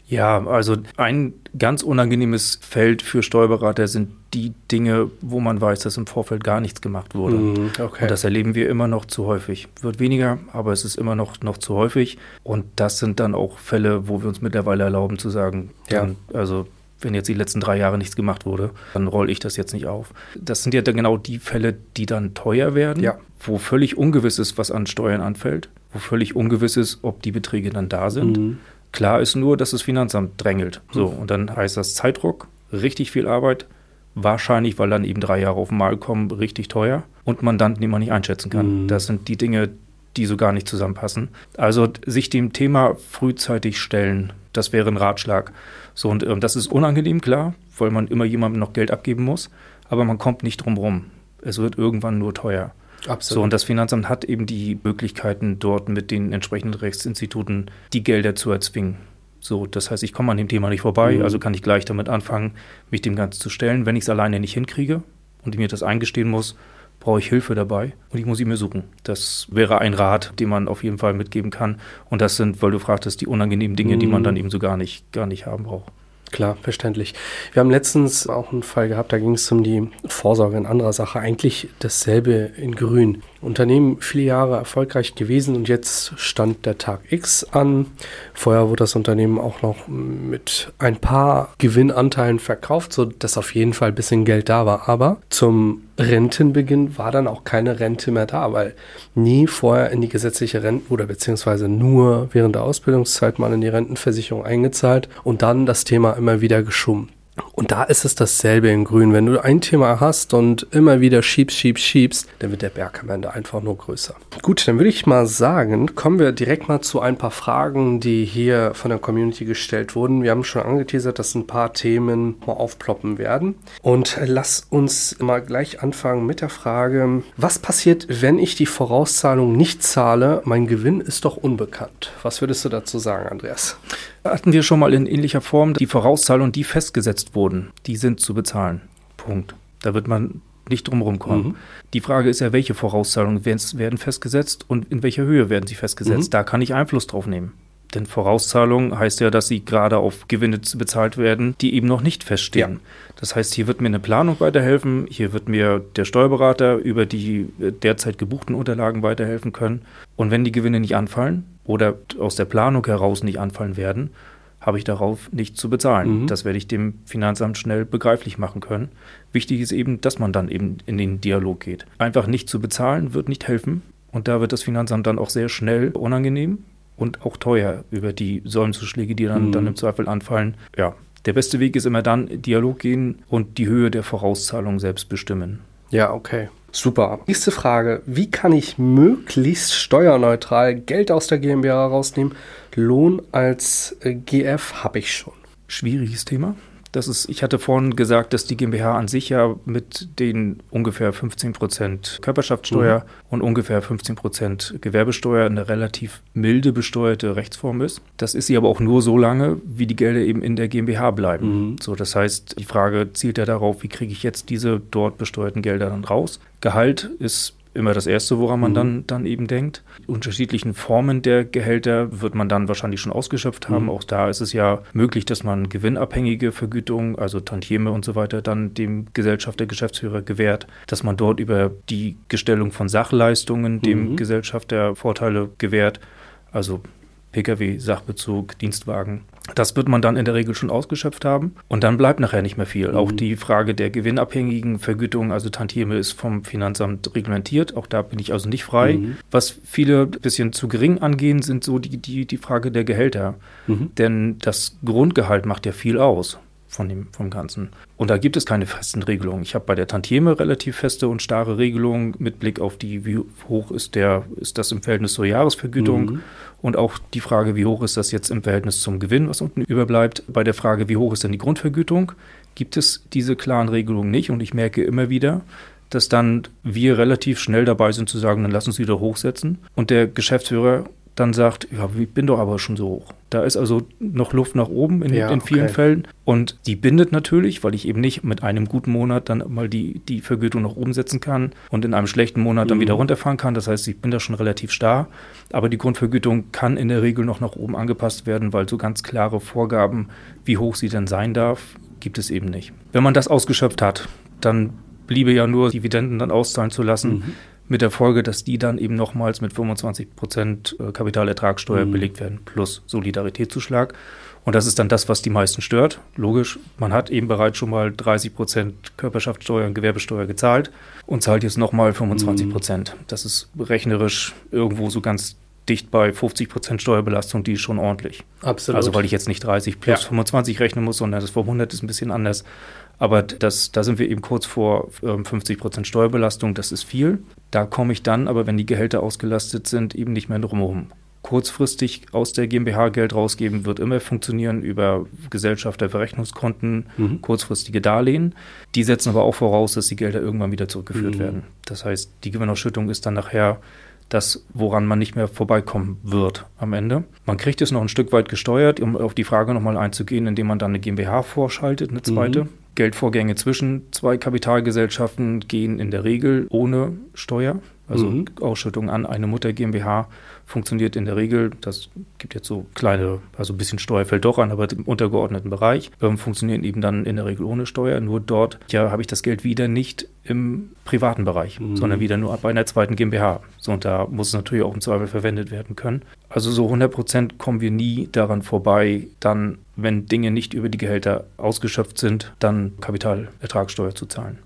S3: Ja, also ein ganz unangenehmes Feld für Steuerberater sind die Dinge, wo man weiß, dass im Vorfeld gar nichts gemacht wurde. Mm, okay. Und das erleben wir immer noch zu häufig. Wird weniger, aber es ist immer noch, noch zu häufig. Und das sind dann auch Fälle, wo wir uns mittlerweile erlauben zu sagen, ja. also wenn jetzt die letzten drei Jahre nichts gemacht wurde, dann rolle ich das jetzt nicht auf. Das sind ja dann genau die Fälle, die dann teuer werden, ja. wo völlig ungewiss ist, was an Steuern anfällt, wo völlig ungewiss ist, ob die Beträge dann da sind. Mhm. Klar ist nur, dass das Finanzamt drängelt. So, mhm. und dann heißt das Zeitdruck, richtig viel Arbeit, wahrscheinlich, weil dann eben drei Jahre auf den Markt kommen, richtig teuer und Mandanten, die man nicht einschätzen kann. Mhm. Das sind die Dinge, die so gar nicht zusammenpassen. Also sich dem Thema frühzeitig stellen, das wäre ein Ratschlag. So, und ähm, das ist unangenehm, klar, weil man immer jemandem noch Geld abgeben muss, aber man kommt nicht drum rum. Es wird irgendwann nur teuer. Absolut. So, und das Finanzamt hat eben die Möglichkeiten, dort mit den entsprechenden Rechtsinstituten die Gelder zu erzwingen. So, das heißt, ich komme an dem Thema nicht vorbei, mhm. also kann ich gleich damit anfangen, mich dem Ganzen zu stellen. Wenn ich es alleine nicht hinkriege und ich mir das eingestehen muss, brauche ich Hilfe dabei und ich muss sie mir suchen. Das wäre ein Rat, den man auf jeden Fall mitgeben kann. Und das sind, weil du fragtest, die unangenehmen Dinge, mhm. die man mhm. dann eben so gar nicht, gar nicht haben braucht.
S2: Klar, verständlich. Wir haben letztens auch einen Fall gehabt, da ging es um die Vorsorge in anderer Sache. Eigentlich dasselbe in Grün. Unternehmen viele Jahre erfolgreich gewesen und jetzt stand der Tag X an. Vorher wurde das Unternehmen auch noch mit ein paar Gewinnanteilen verkauft, sodass auf jeden Fall ein bisschen Geld da war. Aber zum Rentenbeginn war dann auch keine Rente mehr da, weil nie vorher in die gesetzliche Rente oder beziehungsweise nur während der Ausbildungszeit mal in die Rentenversicherung eingezahlt und dann das Thema immer wieder geschoben. Und da ist es dasselbe in Grün. Wenn du ein Thema hast und immer wieder schiebst, schiebst, schiebst, dann wird der Berg am Ende einfach nur größer. Gut, dann würde ich mal sagen, kommen wir direkt mal zu ein paar Fragen, die hier von der Community gestellt wurden. Wir haben schon angeteasert, dass ein paar Themen mal aufploppen werden. Und lass uns mal gleich anfangen mit der Frage, was passiert, wenn ich die Vorauszahlung nicht zahle? Mein Gewinn ist doch unbekannt. Was würdest du dazu sagen, Andreas?
S3: Hatten wir schon mal in ähnlicher Form die Vorauszahlungen, die festgesetzt wurden, die sind zu bezahlen. Punkt. Da wird man nicht drumherum kommen. Mhm. Die Frage ist ja, welche Vorauszahlungen werden festgesetzt und in welcher Höhe werden sie festgesetzt. Mhm. Da kann ich Einfluss drauf nehmen. Denn Vorauszahlung heißt ja, dass sie gerade auf Gewinne bezahlt werden, die eben noch nicht feststehen. Ja. Das heißt, hier wird mir eine Planung weiterhelfen, hier wird mir der Steuerberater über die äh, derzeit gebuchten Unterlagen weiterhelfen können. Und wenn die Gewinne nicht anfallen oder aus der Planung heraus nicht anfallen werden, habe ich darauf nicht zu bezahlen. Mhm. Das werde ich dem Finanzamt schnell begreiflich machen können. Wichtig ist eben, dass man dann eben in den Dialog geht. Einfach nicht zu bezahlen wird nicht helfen. Und da wird das Finanzamt dann auch sehr schnell unangenehm und auch teuer über die Säulenzuschläge, die dann, mhm. dann im Zweifel anfallen. Ja, der beste Weg ist immer dann Dialog gehen und die Höhe der Vorauszahlung selbst bestimmen.
S2: Ja, okay. Super. Nächste Frage. Wie kann ich möglichst steuerneutral Geld aus der GmbH rausnehmen? Lohn als äh, GF habe ich schon.
S3: Schwieriges Thema. Das ist, ich hatte vorhin gesagt, dass die GmbH an sich ja mit den ungefähr 15 Prozent Körperschaftssteuer mhm. und ungefähr 15 Prozent Gewerbesteuer eine relativ milde besteuerte Rechtsform ist. Das ist sie aber auch nur so lange, wie die Gelder eben in der GmbH bleiben. Mhm. So, das heißt, die Frage zielt ja darauf, wie kriege ich jetzt diese dort besteuerten Gelder dann raus? Gehalt ist immer das Erste, woran man mhm. dann, dann eben denkt. Die unterschiedlichen Formen der Gehälter wird man dann wahrscheinlich schon ausgeschöpft haben. Mhm. Auch da ist es ja möglich, dass man gewinnabhängige Vergütungen, also Tantieme und so weiter, dann dem Gesellschafter, Geschäftsführer gewährt, dass man dort über die Gestellung von Sachleistungen dem mhm. Gesellschafter Vorteile gewährt. Also Pkw, Sachbezug, Dienstwagen. Das wird man dann in der Regel schon ausgeschöpft haben. Und dann bleibt nachher nicht mehr viel. Mhm. Auch die Frage der gewinnabhängigen Vergütung, also Tantieme, ist vom Finanzamt reglementiert. Auch da bin ich also nicht frei. Mhm. Was viele ein bisschen zu gering angehen, sind so die, die, die Frage der Gehälter. Mhm. Denn das Grundgehalt macht ja viel aus. Von dem, vom Ganzen. Und da gibt es keine festen Regelungen. Ich habe bei der Tantieme relativ feste und starre Regelungen mit Blick auf die, wie hoch ist der, ist das im Verhältnis zur Jahresvergütung mhm. und auch die Frage, wie hoch ist das jetzt im Verhältnis zum Gewinn, was unten überbleibt. Bei der Frage, wie hoch ist denn die Grundvergütung, gibt es diese klaren Regelungen nicht und ich merke immer wieder, dass dann wir relativ schnell dabei sind zu sagen, dann lass uns wieder hochsetzen. Und der Geschäftsführer dann sagt, ja, ich bin doch aber schon so hoch. Da ist also noch Luft nach oben in, ja, in vielen okay. Fällen. Und die bindet natürlich, weil ich eben nicht mit einem guten Monat dann mal die, die Vergütung nach oben setzen kann und in einem schlechten Monat dann mhm. wieder runterfahren kann. Das heißt, ich bin da schon relativ starr. Aber die Grundvergütung kann in der Regel noch nach oben angepasst werden, weil so ganz klare Vorgaben, wie hoch sie denn sein darf, gibt es eben nicht. Wenn man das ausgeschöpft hat, dann bliebe ja nur Dividenden dann auszahlen zu lassen. Mhm mit der Folge, dass die dann eben nochmals mit 25 Prozent äh, Kapitalertragssteuer mhm. belegt werden, plus Solidaritätszuschlag. Und das ist dann das, was die meisten stört. Logisch, man hat eben bereits schon mal 30 Prozent Körperschaftssteuer und Gewerbesteuer gezahlt und zahlt jetzt nochmal 25 Prozent. Mhm. Das ist rechnerisch irgendwo so ganz dicht bei 50 Prozent Steuerbelastung, die ist schon ordentlich.
S2: Absolut.
S3: Also weil ich jetzt nicht 30 plus ja. 25 rechnen muss, sondern das vor 100 ist ein bisschen anders. Aber das, da sind wir eben kurz vor 50 ähm, Prozent Steuerbelastung, das ist viel. Da komme ich dann, aber wenn die Gehälter ausgelastet sind, eben nicht mehr drumherum. Kurzfristig aus der GmbH Geld rausgeben wird immer funktionieren über Gesellschafterverrechnungskonten, mhm. kurzfristige Darlehen. Die setzen aber auch voraus, dass die Gelder irgendwann wieder zurückgeführt mhm. werden. Das heißt, die Gewinnausschüttung ist dann nachher das, woran man nicht mehr vorbeikommen wird am Ende. Man kriegt es noch ein Stück weit gesteuert, um auf die Frage nochmal einzugehen, indem man dann eine GmbH vorschaltet, eine zweite. Mhm. Geldvorgänge zwischen zwei Kapitalgesellschaften gehen in der Regel ohne Steuer. Also mhm. Ausschüttung an eine Mutter GmbH funktioniert in der Regel, das gibt jetzt so kleine, also ein bisschen Steuer fällt doch an, aber im untergeordneten Bereich, ähm, funktionieren eben dann in der Regel ohne Steuer. Nur dort ja, habe ich das Geld wieder nicht im privaten Bereich, mhm. sondern wieder nur bei einer zweiten GmbH. So, und da muss es natürlich auch im Zweifel verwendet werden können. Also so 100 Prozent kommen wir nie daran vorbei, dann, wenn Dinge nicht über die Gehälter ausgeschöpft sind, dann Kapitalertragssteuer zu zahlen.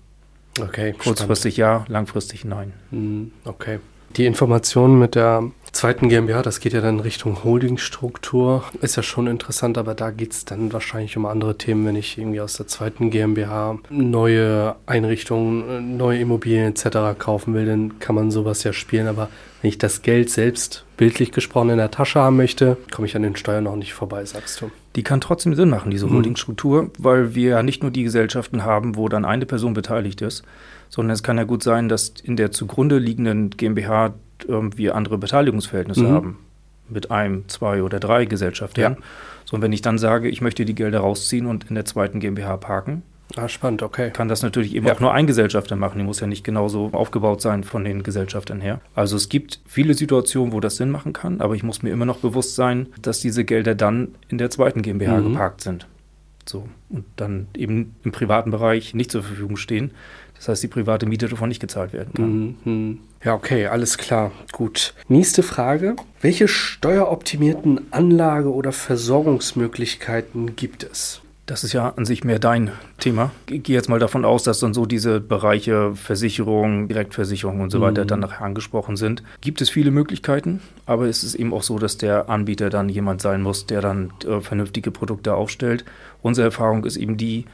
S2: Okay.
S3: Kurzfristig spannend. ja, langfristig nein.
S2: Mhm, okay. Die Informationen mit der zweiten GmbH, das geht ja dann Richtung Holdingstruktur, ist ja schon interessant, aber da geht es dann wahrscheinlich um andere Themen, wenn ich irgendwie aus der zweiten GmbH neue Einrichtungen, neue Immobilien etc. kaufen will, dann kann man sowas ja spielen, aber wenn ich das Geld selbst bildlich gesprochen in der Tasche haben möchte, komme ich an den Steuern noch nicht vorbei, sagst du.
S3: Die kann trotzdem Sinn machen, diese mhm. Holdingstruktur, weil wir ja nicht nur die Gesellschaften haben, wo dann eine Person beteiligt ist, sondern es kann ja gut sein, dass in der zugrunde liegenden GmbH wir andere Beteiligungsverhältnisse mhm. haben mit einem, zwei oder drei Gesellschaften. Ja. So, und wenn ich dann sage, ich möchte die Gelder rausziehen und in der zweiten GmbH parken,
S2: Ah, spannend, okay.
S3: Kann das natürlich eben ja. auch nur ein Gesellschafter machen. Die muss ja nicht genauso aufgebaut sein von den Gesellschaftern her. Also es gibt viele Situationen, wo das Sinn machen kann, aber ich muss mir immer noch bewusst sein, dass diese Gelder dann in der zweiten GmbH mhm. geparkt sind. So. Und dann eben im privaten Bereich nicht zur Verfügung stehen. Das heißt, die private Miete davon nicht gezahlt werden kann.
S2: Mhm. Ja, okay, alles klar. Gut. Nächste Frage. Welche steueroptimierten Anlage- oder Versorgungsmöglichkeiten gibt es?
S3: Das ist ja an sich mehr dein Thema. Ich gehe jetzt mal davon aus, dass dann so diese Bereiche Versicherung, Direktversicherung und so mhm. weiter dann nachher angesprochen sind. Gibt es viele Möglichkeiten, aber es ist eben auch so, dass der Anbieter dann jemand sein muss, der dann äh, vernünftige Produkte aufstellt. Unsere Erfahrung ist eben die,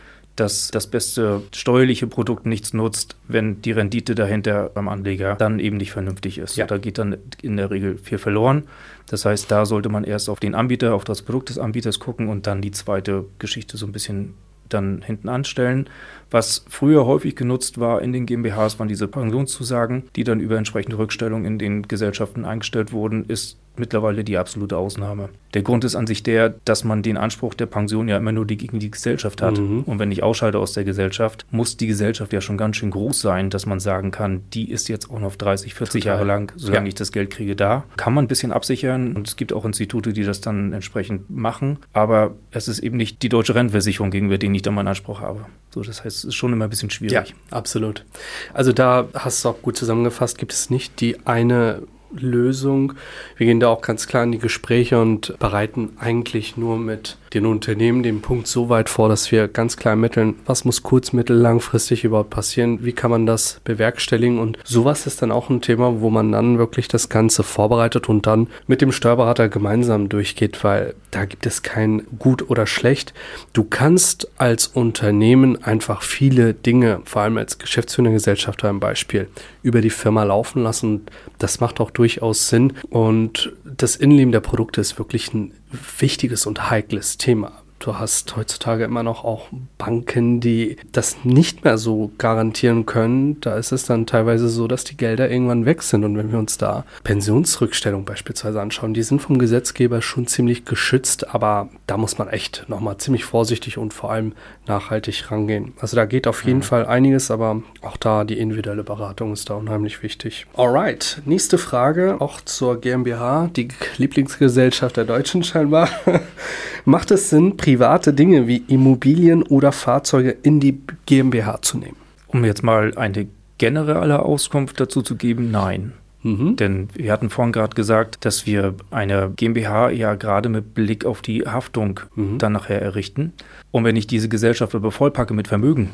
S3: dass das beste steuerliche Produkt nichts nutzt, wenn die Rendite dahinter beim Anleger dann eben nicht vernünftig ist. Ja. Da geht dann in der Regel viel verloren. Das heißt, da sollte man erst auf den Anbieter, auf das Produkt des Anbieters gucken und dann die zweite Geschichte so ein bisschen dann hinten anstellen. Was früher häufig genutzt war in den GmbHs, waren diese Pensionszusagen, die dann über entsprechende Rückstellungen in den Gesellschaften eingestellt wurden, ist mittlerweile die absolute Ausnahme. Der Grund ist an sich der, dass man den Anspruch der Pension ja immer nur die, gegen die Gesellschaft hat. Mhm. Und wenn ich ausschalte aus der Gesellschaft, muss die Gesellschaft ja schon ganz schön groß sein, dass man sagen kann, die ist jetzt auch noch 30, 40 Total. Jahre lang, solange ja. ich das Geld kriege, da. Kann man ein bisschen absichern und es gibt auch Institute, die das dann entsprechend machen. Aber es ist eben nicht die deutsche Rentenversicherung, gegenüber denen ich dann meinen Anspruch habe. So, das heißt, es ist schon immer ein bisschen schwierig.
S2: Ja, absolut. Also da hast du auch gut zusammengefasst, gibt es nicht die eine Lösung. Wir gehen da auch ganz klar in die Gespräche und bereiten eigentlich nur mit den Unternehmen den Punkt so weit vor, dass wir ganz klar ermitteln, was muss kurz-, mittel-, langfristig überhaupt passieren, wie kann man das bewerkstelligen und sowas ist dann auch ein Thema, wo man dann wirklich das Ganze vorbereitet und dann mit dem Steuerberater gemeinsam durchgeht, weil da gibt es kein gut oder schlecht. Du kannst als Unternehmen einfach viele Dinge, vor allem als geschäftsführende Gesellschafter im Beispiel, über die Firma laufen lassen. Das macht auch durchaus Sinn und das Innenleben der Produkte ist wirklich ein wichtiges und heikles Thema. Du hast heutzutage immer noch auch Banken, die das nicht mehr so garantieren können. Da ist es dann teilweise so, dass die Gelder irgendwann weg sind. Und wenn wir uns da Pensionsrückstellung beispielsweise anschauen, die sind vom Gesetzgeber schon ziemlich geschützt, aber da muss man echt nochmal ziemlich vorsichtig und vor allem nachhaltig rangehen. Also da geht auf jeden mhm. Fall einiges, aber auch da die individuelle Beratung ist da unheimlich wichtig. Alright, nächste Frage, auch zur GmbH, die Lieblingsgesellschaft der Deutschen scheinbar. Macht es Sinn, private Dinge wie Immobilien oder Fahrzeuge in die GmbH zu nehmen?
S3: Um jetzt mal eine generelle Auskunft dazu zu geben, nein. Mhm. Denn wir hatten vorhin gerade gesagt, dass wir eine GmbH ja gerade mit Blick auf die Haftung mhm. dann nachher errichten. Und wenn ich diese Gesellschaft aber vollpacke mit Vermögen,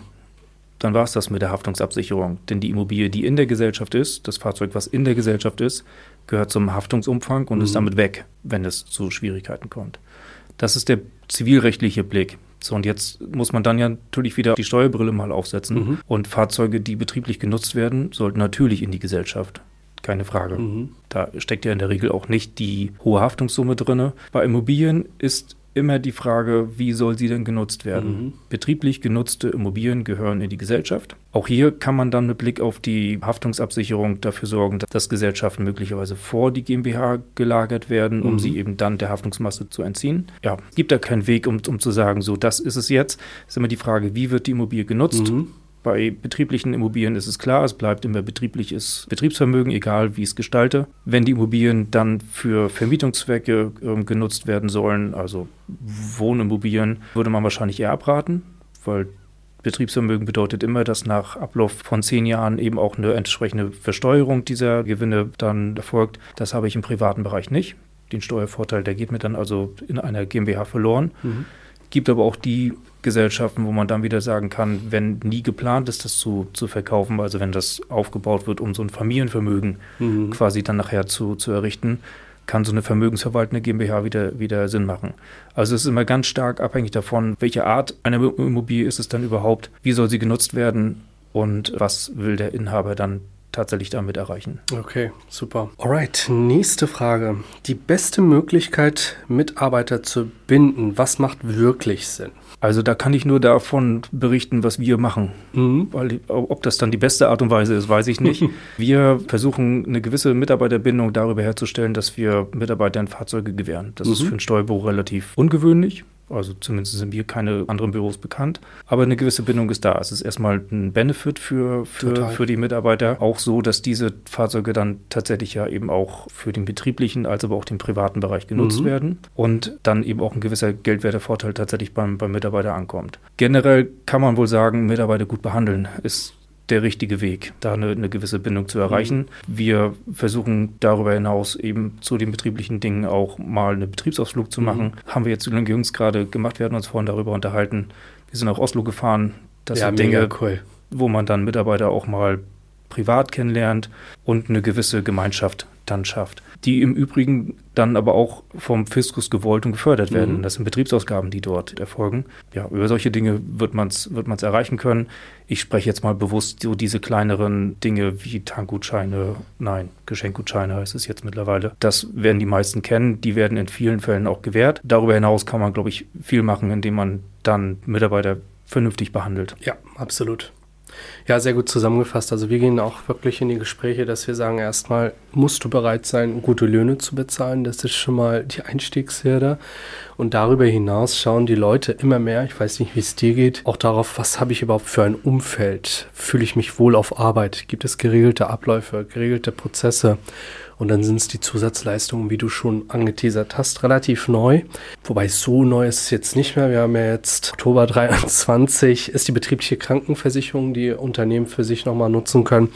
S3: dann war es das mit der Haftungsabsicherung. Denn die Immobilie, die in der Gesellschaft ist, das Fahrzeug, was in der Gesellschaft ist, gehört zum Haftungsumfang und mhm. ist damit weg, wenn es zu Schwierigkeiten kommt. Das ist der zivilrechtliche Blick. So, und jetzt muss man dann ja natürlich wieder die Steuerbrille mal aufsetzen. Mhm. Und Fahrzeuge, die betrieblich genutzt werden, sollten natürlich in die Gesellschaft. Keine Frage. Mhm. Da steckt ja in der Regel auch nicht die hohe Haftungssumme drin. Bei Immobilien ist immer die Frage, wie soll sie denn genutzt werden? Mhm. Betrieblich genutzte Immobilien gehören in die Gesellschaft. Auch hier kann man dann mit Blick auf die Haftungsabsicherung dafür sorgen, dass Gesellschaften möglicherweise vor die GmbH gelagert werden, um mhm. sie eben dann der Haftungsmasse zu entziehen. Ja, gibt da keinen Weg, um, um zu sagen, so, das ist es jetzt. Ist immer die Frage, wie wird die Immobilie genutzt? Mhm. Bei betrieblichen Immobilien ist es klar, es bleibt immer betriebliches Betriebsvermögen, egal wie ich es gestalte. Wenn die Immobilien dann für Vermietungszwecke äh, genutzt werden sollen, also Wohnimmobilien, würde man wahrscheinlich eher abraten, weil Betriebsvermögen bedeutet immer, dass nach Ablauf von zehn Jahren eben auch eine entsprechende Versteuerung dieser Gewinne dann erfolgt. Das habe ich im privaten Bereich nicht. Den Steuervorteil, der geht mir dann also in einer GmbH verloren. Mhm. Gibt aber auch die Gesellschaften, wo man dann wieder sagen kann, wenn nie geplant ist, das zu, zu verkaufen, also wenn das aufgebaut wird, um so ein Familienvermögen mhm. quasi dann nachher zu, zu errichten, kann so eine vermögensverwaltende GmbH wieder, wieder Sinn machen. Also es ist immer ganz stark abhängig davon, welche Art einer Immobilie ist es dann überhaupt, wie soll sie genutzt werden und was will der Inhaber dann tatsächlich damit erreichen.
S2: Okay, super. Alright, nächste Frage. Die beste Möglichkeit, Mitarbeiter zu binden, was macht wirklich Sinn?
S3: Also da kann ich nur davon berichten, was wir machen. Mhm. Weil ob das dann die beste Art und Weise ist, weiß ich nicht. wir versuchen eine gewisse Mitarbeiterbindung darüber herzustellen, dass wir Mitarbeitern Fahrzeuge gewähren. Das mhm. ist für ein Steuerbüro relativ ungewöhnlich. Also zumindest sind mir keine anderen Büros bekannt. Aber eine gewisse Bindung ist da. Es ist erstmal ein Benefit für, für, für die Mitarbeiter. Auch so, dass diese Fahrzeuge dann tatsächlich ja eben auch für den betrieblichen als aber auch den privaten Bereich genutzt mhm. werden. Und dann eben auch ein gewisser Geldwertevorteil tatsächlich beim, beim Mitarbeiter ankommt. Generell kann man wohl sagen, Mitarbeiter gut behandeln ist der richtige Weg, da eine, eine gewisse Bindung zu erreichen. Mhm. Wir versuchen darüber hinaus eben zu den betrieblichen Dingen auch mal einen Betriebsausflug zu mhm. machen. Haben wir jetzt jüngst gerade gemacht, wir hatten uns vorhin darüber unterhalten. Wir sind nach Oslo gefahren. Das ja, sind Dinge, cool. wo man dann Mitarbeiter auch mal privat kennenlernt und eine gewisse Gemeinschaft dann schafft. Die im Übrigen dann aber auch vom Fiskus gewollt und gefördert werden. Mhm. Das sind Betriebsausgaben, die dort erfolgen. Ja, über solche Dinge wird man es wird man's erreichen können. Ich spreche jetzt mal bewusst so diese kleineren Dinge wie Tankgutscheine, nein, Geschenkgutscheine heißt es jetzt mittlerweile. Das werden die meisten kennen. Die werden in vielen Fällen auch gewährt. Darüber hinaus kann man, glaube ich, viel machen, indem man dann Mitarbeiter vernünftig behandelt.
S2: Ja, absolut. Ja, sehr gut zusammengefasst. Also wir gehen auch wirklich in die Gespräche, dass wir sagen, erstmal musst du bereit sein, gute Löhne zu bezahlen. Das ist schon mal die Einstiegshürde. Und darüber hinaus schauen die Leute immer mehr, ich weiß nicht, wie es dir geht, auch darauf, was habe ich überhaupt für ein Umfeld? Fühle ich mich wohl auf Arbeit? Gibt es geregelte Abläufe, geregelte Prozesse? Und dann sind es die Zusatzleistungen, wie du schon angeteasert hast, relativ neu. Wobei so neu ist es jetzt nicht mehr. Wir haben ja jetzt Oktober 23 ist die betriebliche Krankenversicherung, die Unternehmen für sich nochmal nutzen können.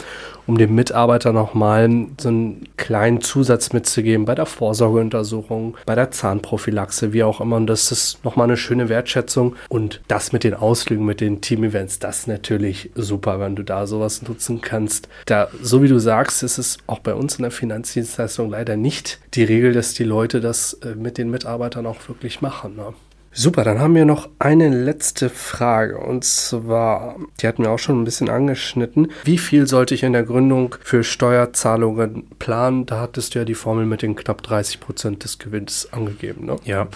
S2: Um dem Mitarbeiter nochmal so einen kleinen Zusatz mitzugeben bei der Vorsorgeuntersuchung, bei der Zahnprophylaxe, wie auch immer. Und das ist nochmal eine schöne Wertschätzung. Und das mit den Ausflügen, mit den Team-Events, das ist natürlich super, wenn du da sowas nutzen kannst. Da, so wie du sagst, ist es auch bei uns in der Finanzdienstleistung leider nicht die Regel, dass die Leute das äh, mit den Mitarbeitern auch wirklich machen. Ne? Super, dann haben wir noch eine letzte Frage und zwar, die hatten wir auch schon ein bisschen angeschnitten. Wie viel sollte ich in der Gründung für Steuerzahlungen planen? Da hattest du ja die Formel mit den knapp 30 Prozent des Gewinns angegeben. Ne?
S3: Ja,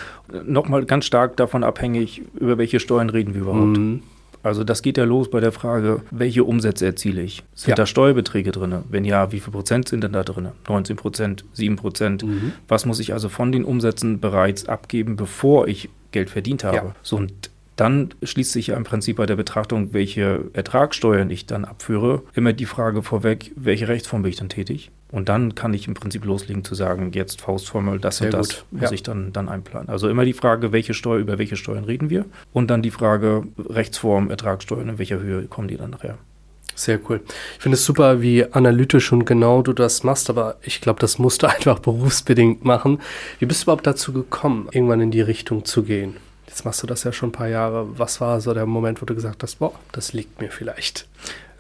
S3: nochmal ganz stark davon abhängig, über welche Steuern reden wir überhaupt. Mhm. Also das geht ja los bei der Frage, welche Umsätze erziele ich? Sind ja. da Steuerbeträge drin? Wenn ja, wie viel Prozent sind denn da drin? 19 Prozent, 7 Prozent? Mhm. Was muss ich also von den Umsätzen bereits abgeben, bevor ich Geld verdient habe? Ja. So, und dann schließt sich ja im Prinzip bei der Betrachtung, welche Ertragssteuern ich dann abführe, immer die Frage vorweg, welche Rechtsform bin ich dann tätig? Und dann kann ich im Prinzip loslegen zu sagen, jetzt Faustformel, das Sehr und das gut. muss ja. ich dann, dann einplanen. Also immer die Frage, welche Steuer, über welche Steuern reden wir? Und dann die Frage, Rechtsform, Ertragssteuern, in welcher Höhe kommen die dann nachher?
S2: Sehr cool. Ich finde es super, wie analytisch und genau du das machst, aber ich glaube, das musst du einfach berufsbedingt machen. Wie bist du überhaupt dazu gekommen, irgendwann in die Richtung zu gehen? Jetzt machst du das ja schon ein paar Jahre. Was war so der Moment, wo du gesagt hast, boah, das liegt mir vielleicht?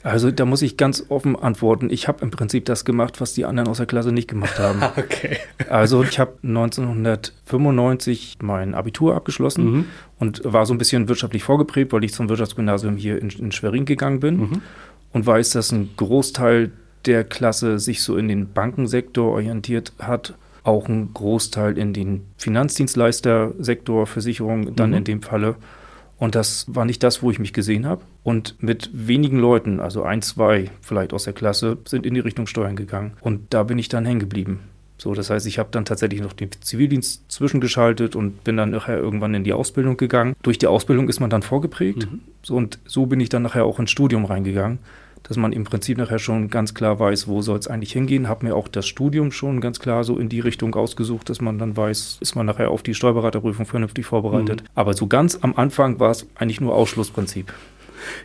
S3: Also da muss ich ganz offen antworten. Ich habe im Prinzip das gemacht, was die anderen aus der Klasse nicht gemacht haben. okay. Also ich habe 1995 mein Abitur abgeschlossen mhm. und war so ein bisschen wirtschaftlich vorgeprägt, weil ich zum Wirtschaftsgymnasium hier in, in Schwerin gegangen bin mhm. Und weiß, dass ein Großteil der Klasse sich so in den Bankensektor orientiert hat auch ein Großteil in den Finanzdienstleistersektor, Versicherung dann mhm. in dem Falle. Und das war nicht das, wo ich mich gesehen habe. Und mit wenigen Leuten, also ein, zwei vielleicht aus der Klasse, sind in die Richtung Steuern gegangen. Und da bin ich dann hängen geblieben. So, das heißt, ich habe dann tatsächlich noch den Zivildienst zwischengeschaltet und bin dann nachher irgendwann in die Ausbildung gegangen. Durch die Ausbildung ist man dann vorgeprägt. Mhm. So, und so bin ich dann nachher auch ins Studium reingegangen dass man im Prinzip nachher schon ganz klar weiß, wo soll es eigentlich hingehen. Habe mir auch das Studium schon ganz klar so in die Richtung ausgesucht, dass man dann weiß, ist man nachher auf die Steuerberaterprüfung vernünftig vorbereitet. Mhm. Aber so ganz am Anfang war es eigentlich nur Ausschlussprinzip.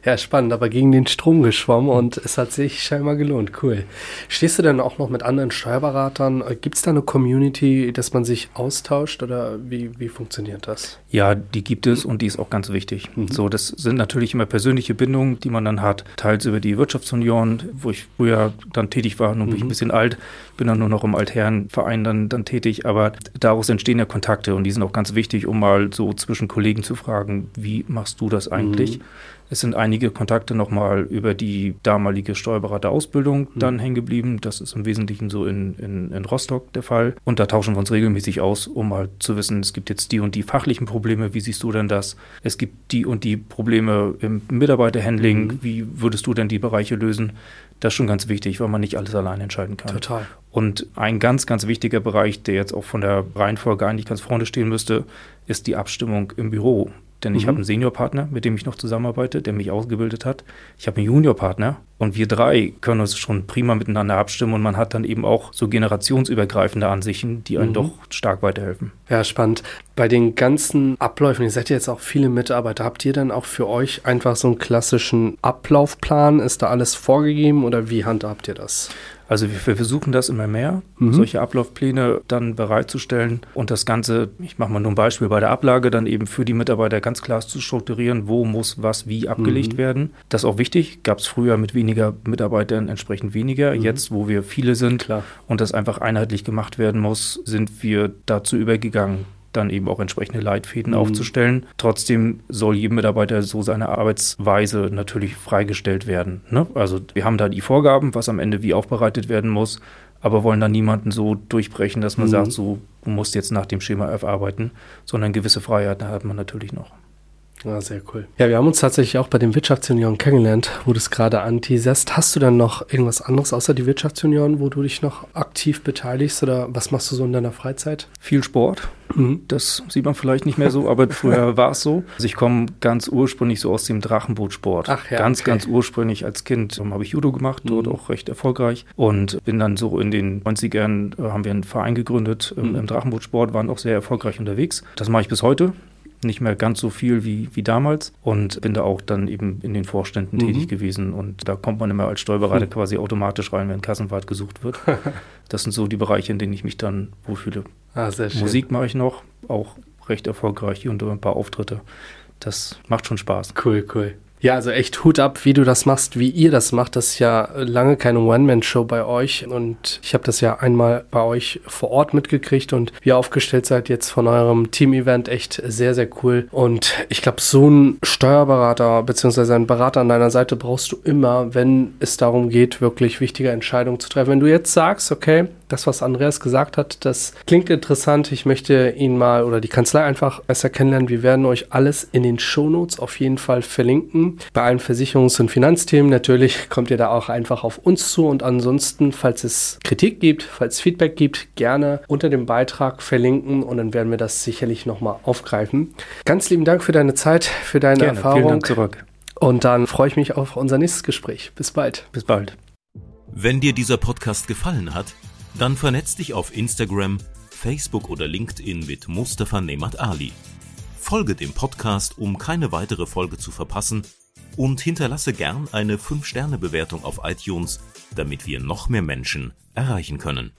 S2: Ja, spannend, aber gegen den Strom geschwommen und es hat sich scheinbar gelohnt. Cool. Stehst du denn auch noch mit anderen Steuerberatern? Gibt es da eine Community, dass man sich austauscht oder wie, wie funktioniert das?
S3: Ja, die gibt es und die ist auch ganz wichtig. Mhm. So, das sind natürlich immer persönliche Bindungen, die man dann hat. Teils über die Wirtschaftsunion, wo ich früher dann tätig war, nun bin ich ein mhm. bisschen alt, bin dann nur noch im Altherrenverein dann, dann tätig, aber daraus entstehen ja Kontakte und die sind auch ganz wichtig, um mal so zwischen Kollegen zu fragen, wie machst du das eigentlich? Mhm. Es sind einige Kontakte nochmal über die damalige Steuerberaterausbildung mhm. dann hängen geblieben. Das ist im Wesentlichen so in, in, in Rostock der Fall. Und da tauschen wir uns regelmäßig aus, um mal zu wissen, es gibt jetzt die und die fachlichen Probleme. Wie siehst du denn das? Es gibt die und die Probleme im Mitarbeiterhandling. Mhm. Wie würdest du denn die Bereiche lösen? Das ist schon ganz wichtig, weil man nicht alles allein entscheiden kann.
S2: Total.
S3: Und ein ganz, ganz wichtiger Bereich, der jetzt auch von der Reihenfolge eigentlich ganz vorne stehen müsste, ist die Abstimmung im Büro. Denn ich mhm. habe einen Seniorpartner, mit dem ich noch zusammenarbeite, der mich ausgebildet hat. Ich habe einen Juniorpartner und wir drei können uns schon prima miteinander abstimmen und man hat dann eben auch so generationsübergreifende Ansichten, die einem mhm. doch stark weiterhelfen.
S2: Ja, spannend. Bei den ganzen Abläufen, ihr seid ja jetzt auch viele Mitarbeiter, habt ihr dann auch für euch einfach so einen klassischen Ablaufplan? Ist da alles vorgegeben oder wie handhabt ihr das?
S3: Also wir, versuchen das immer mehr, mhm. solche Ablaufpläne dann bereitzustellen und das Ganze, ich mache mal nur ein Beispiel bei der Ablage, dann eben für die Mitarbeiter ganz klar zu strukturieren, wo muss was wie abgelegt mhm. werden. Das ist auch wichtig, gab es früher mit weniger Mitarbeitern entsprechend weniger. Mhm. Jetzt, wo wir viele sind klar. und das einfach einheitlich gemacht werden muss, sind wir dazu übergegangen, dann eben auch entsprechende Leitfäden mhm. aufzustellen. Trotzdem soll jedem Mitarbeiter so seine Arbeitsweise natürlich freigestellt werden. Ne? Also wir haben da die Vorgaben, was am Ende wie aufbereitet werden muss, aber wollen dann niemanden so durchbrechen, dass man mhm. sagt, so du musst jetzt nach dem Schema F arbeiten, sondern gewisse Freiheiten hat man natürlich noch.
S2: Ja, sehr cool. Ja, wir haben uns tatsächlich auch bei den Wirtschaftsjunioren kennengelernt, wo du es gerade anteaserst. Hast du dann noch irgendwas anderes außer die Wirtschaftsjunioren, wo du dich noch aktiv beteiligst oder was machst du so in deiner Freizeit?
S3: Viel Sport. Mhm. Das sieht man vielleicht nicht mehr so, aber früher war es so. Also ich komme ganz ursprünglich so aus dem Drachenbootsport. Ach ja. Ganz, okay. ganz ursprünglich als Kind habe ich Judo gemacht, dort mhm. auch recht erfolgreich und bin dann so in den 90ern, äh, haben wir einen Verein gegründet mhm. im Drachenbootsport, waren auch sehr erfolgreich unterwegs. Das mache ich bis heute nicht mehr ganz so viel wie, wie damals und bin da auch dann eben in den Vorständen mhm. tätig gewesen und da kommt man immer als Steuerberater mhm. quasi automatisch rein, wenn Kassenwart gesucht wird. das sind so die Bereiche, in denen ich mich dann wohlfühle. Ah, sehr schön. Musik mache ich noch, auch recht erfolgreich hier und ein paar Auftritte. Das macht schon Spaß.
S2: Cool, cool. Ja, also echt Hut ab, wie du das machst, wie ihr das macht. Das ist ja lange keine One-Man-Show bei euch. Und ich habe das ja einmal bei euch vor Ort mitgekriegt und wie ihr aufgestellt seid jetzt von eurem Team-Event echt sehr, sehr cool. Und ich glaube, so ein Steuerberater bzw. einen Berater an deiner Seite brauchst du immer, wenn es darum geht, wirklich wichtige Entscheidungen zu treffen. Wenn du jetzt sagst, okay, das, was Andreas gesagt hat, das klingt interessant. Ich möchte ihn mal oder die Kanzlei einfach besser kennenlernen. Wir werden euch alles in den Shownotes auf jeden Fall verlinken. Bei allen Versicherungs- und Finanzthemen natürlich kommt ihr da auch einfach auf uns zu. Und ansonsten, falls es Kritik gibt, falls es Feedback gibt, gerne unter dem Beitrag verlinken und dann werden wir das sicherlich nochmal aufgreifen. Ganz lieben Dank für deine Zeit, für deine gerne. Erfahrung. Vielen Dank zurück. Und dann freue ich mich auf unser nächstes Gespräch. Bis bald.
S3: Bis bald.
S1: Wenn dir dieser Podcast gefallen hat, dann vernetz dich auf Instagram, Facebook oder LinkedIn mit Mustafa Nemat Ali. Folge dem Podcast, um keine weitere Folge zu verpassen und hinterlasse gern eine 5-Sterne-Bewertung auf iTunes, damit wir noch mehr Menschen erreichen können.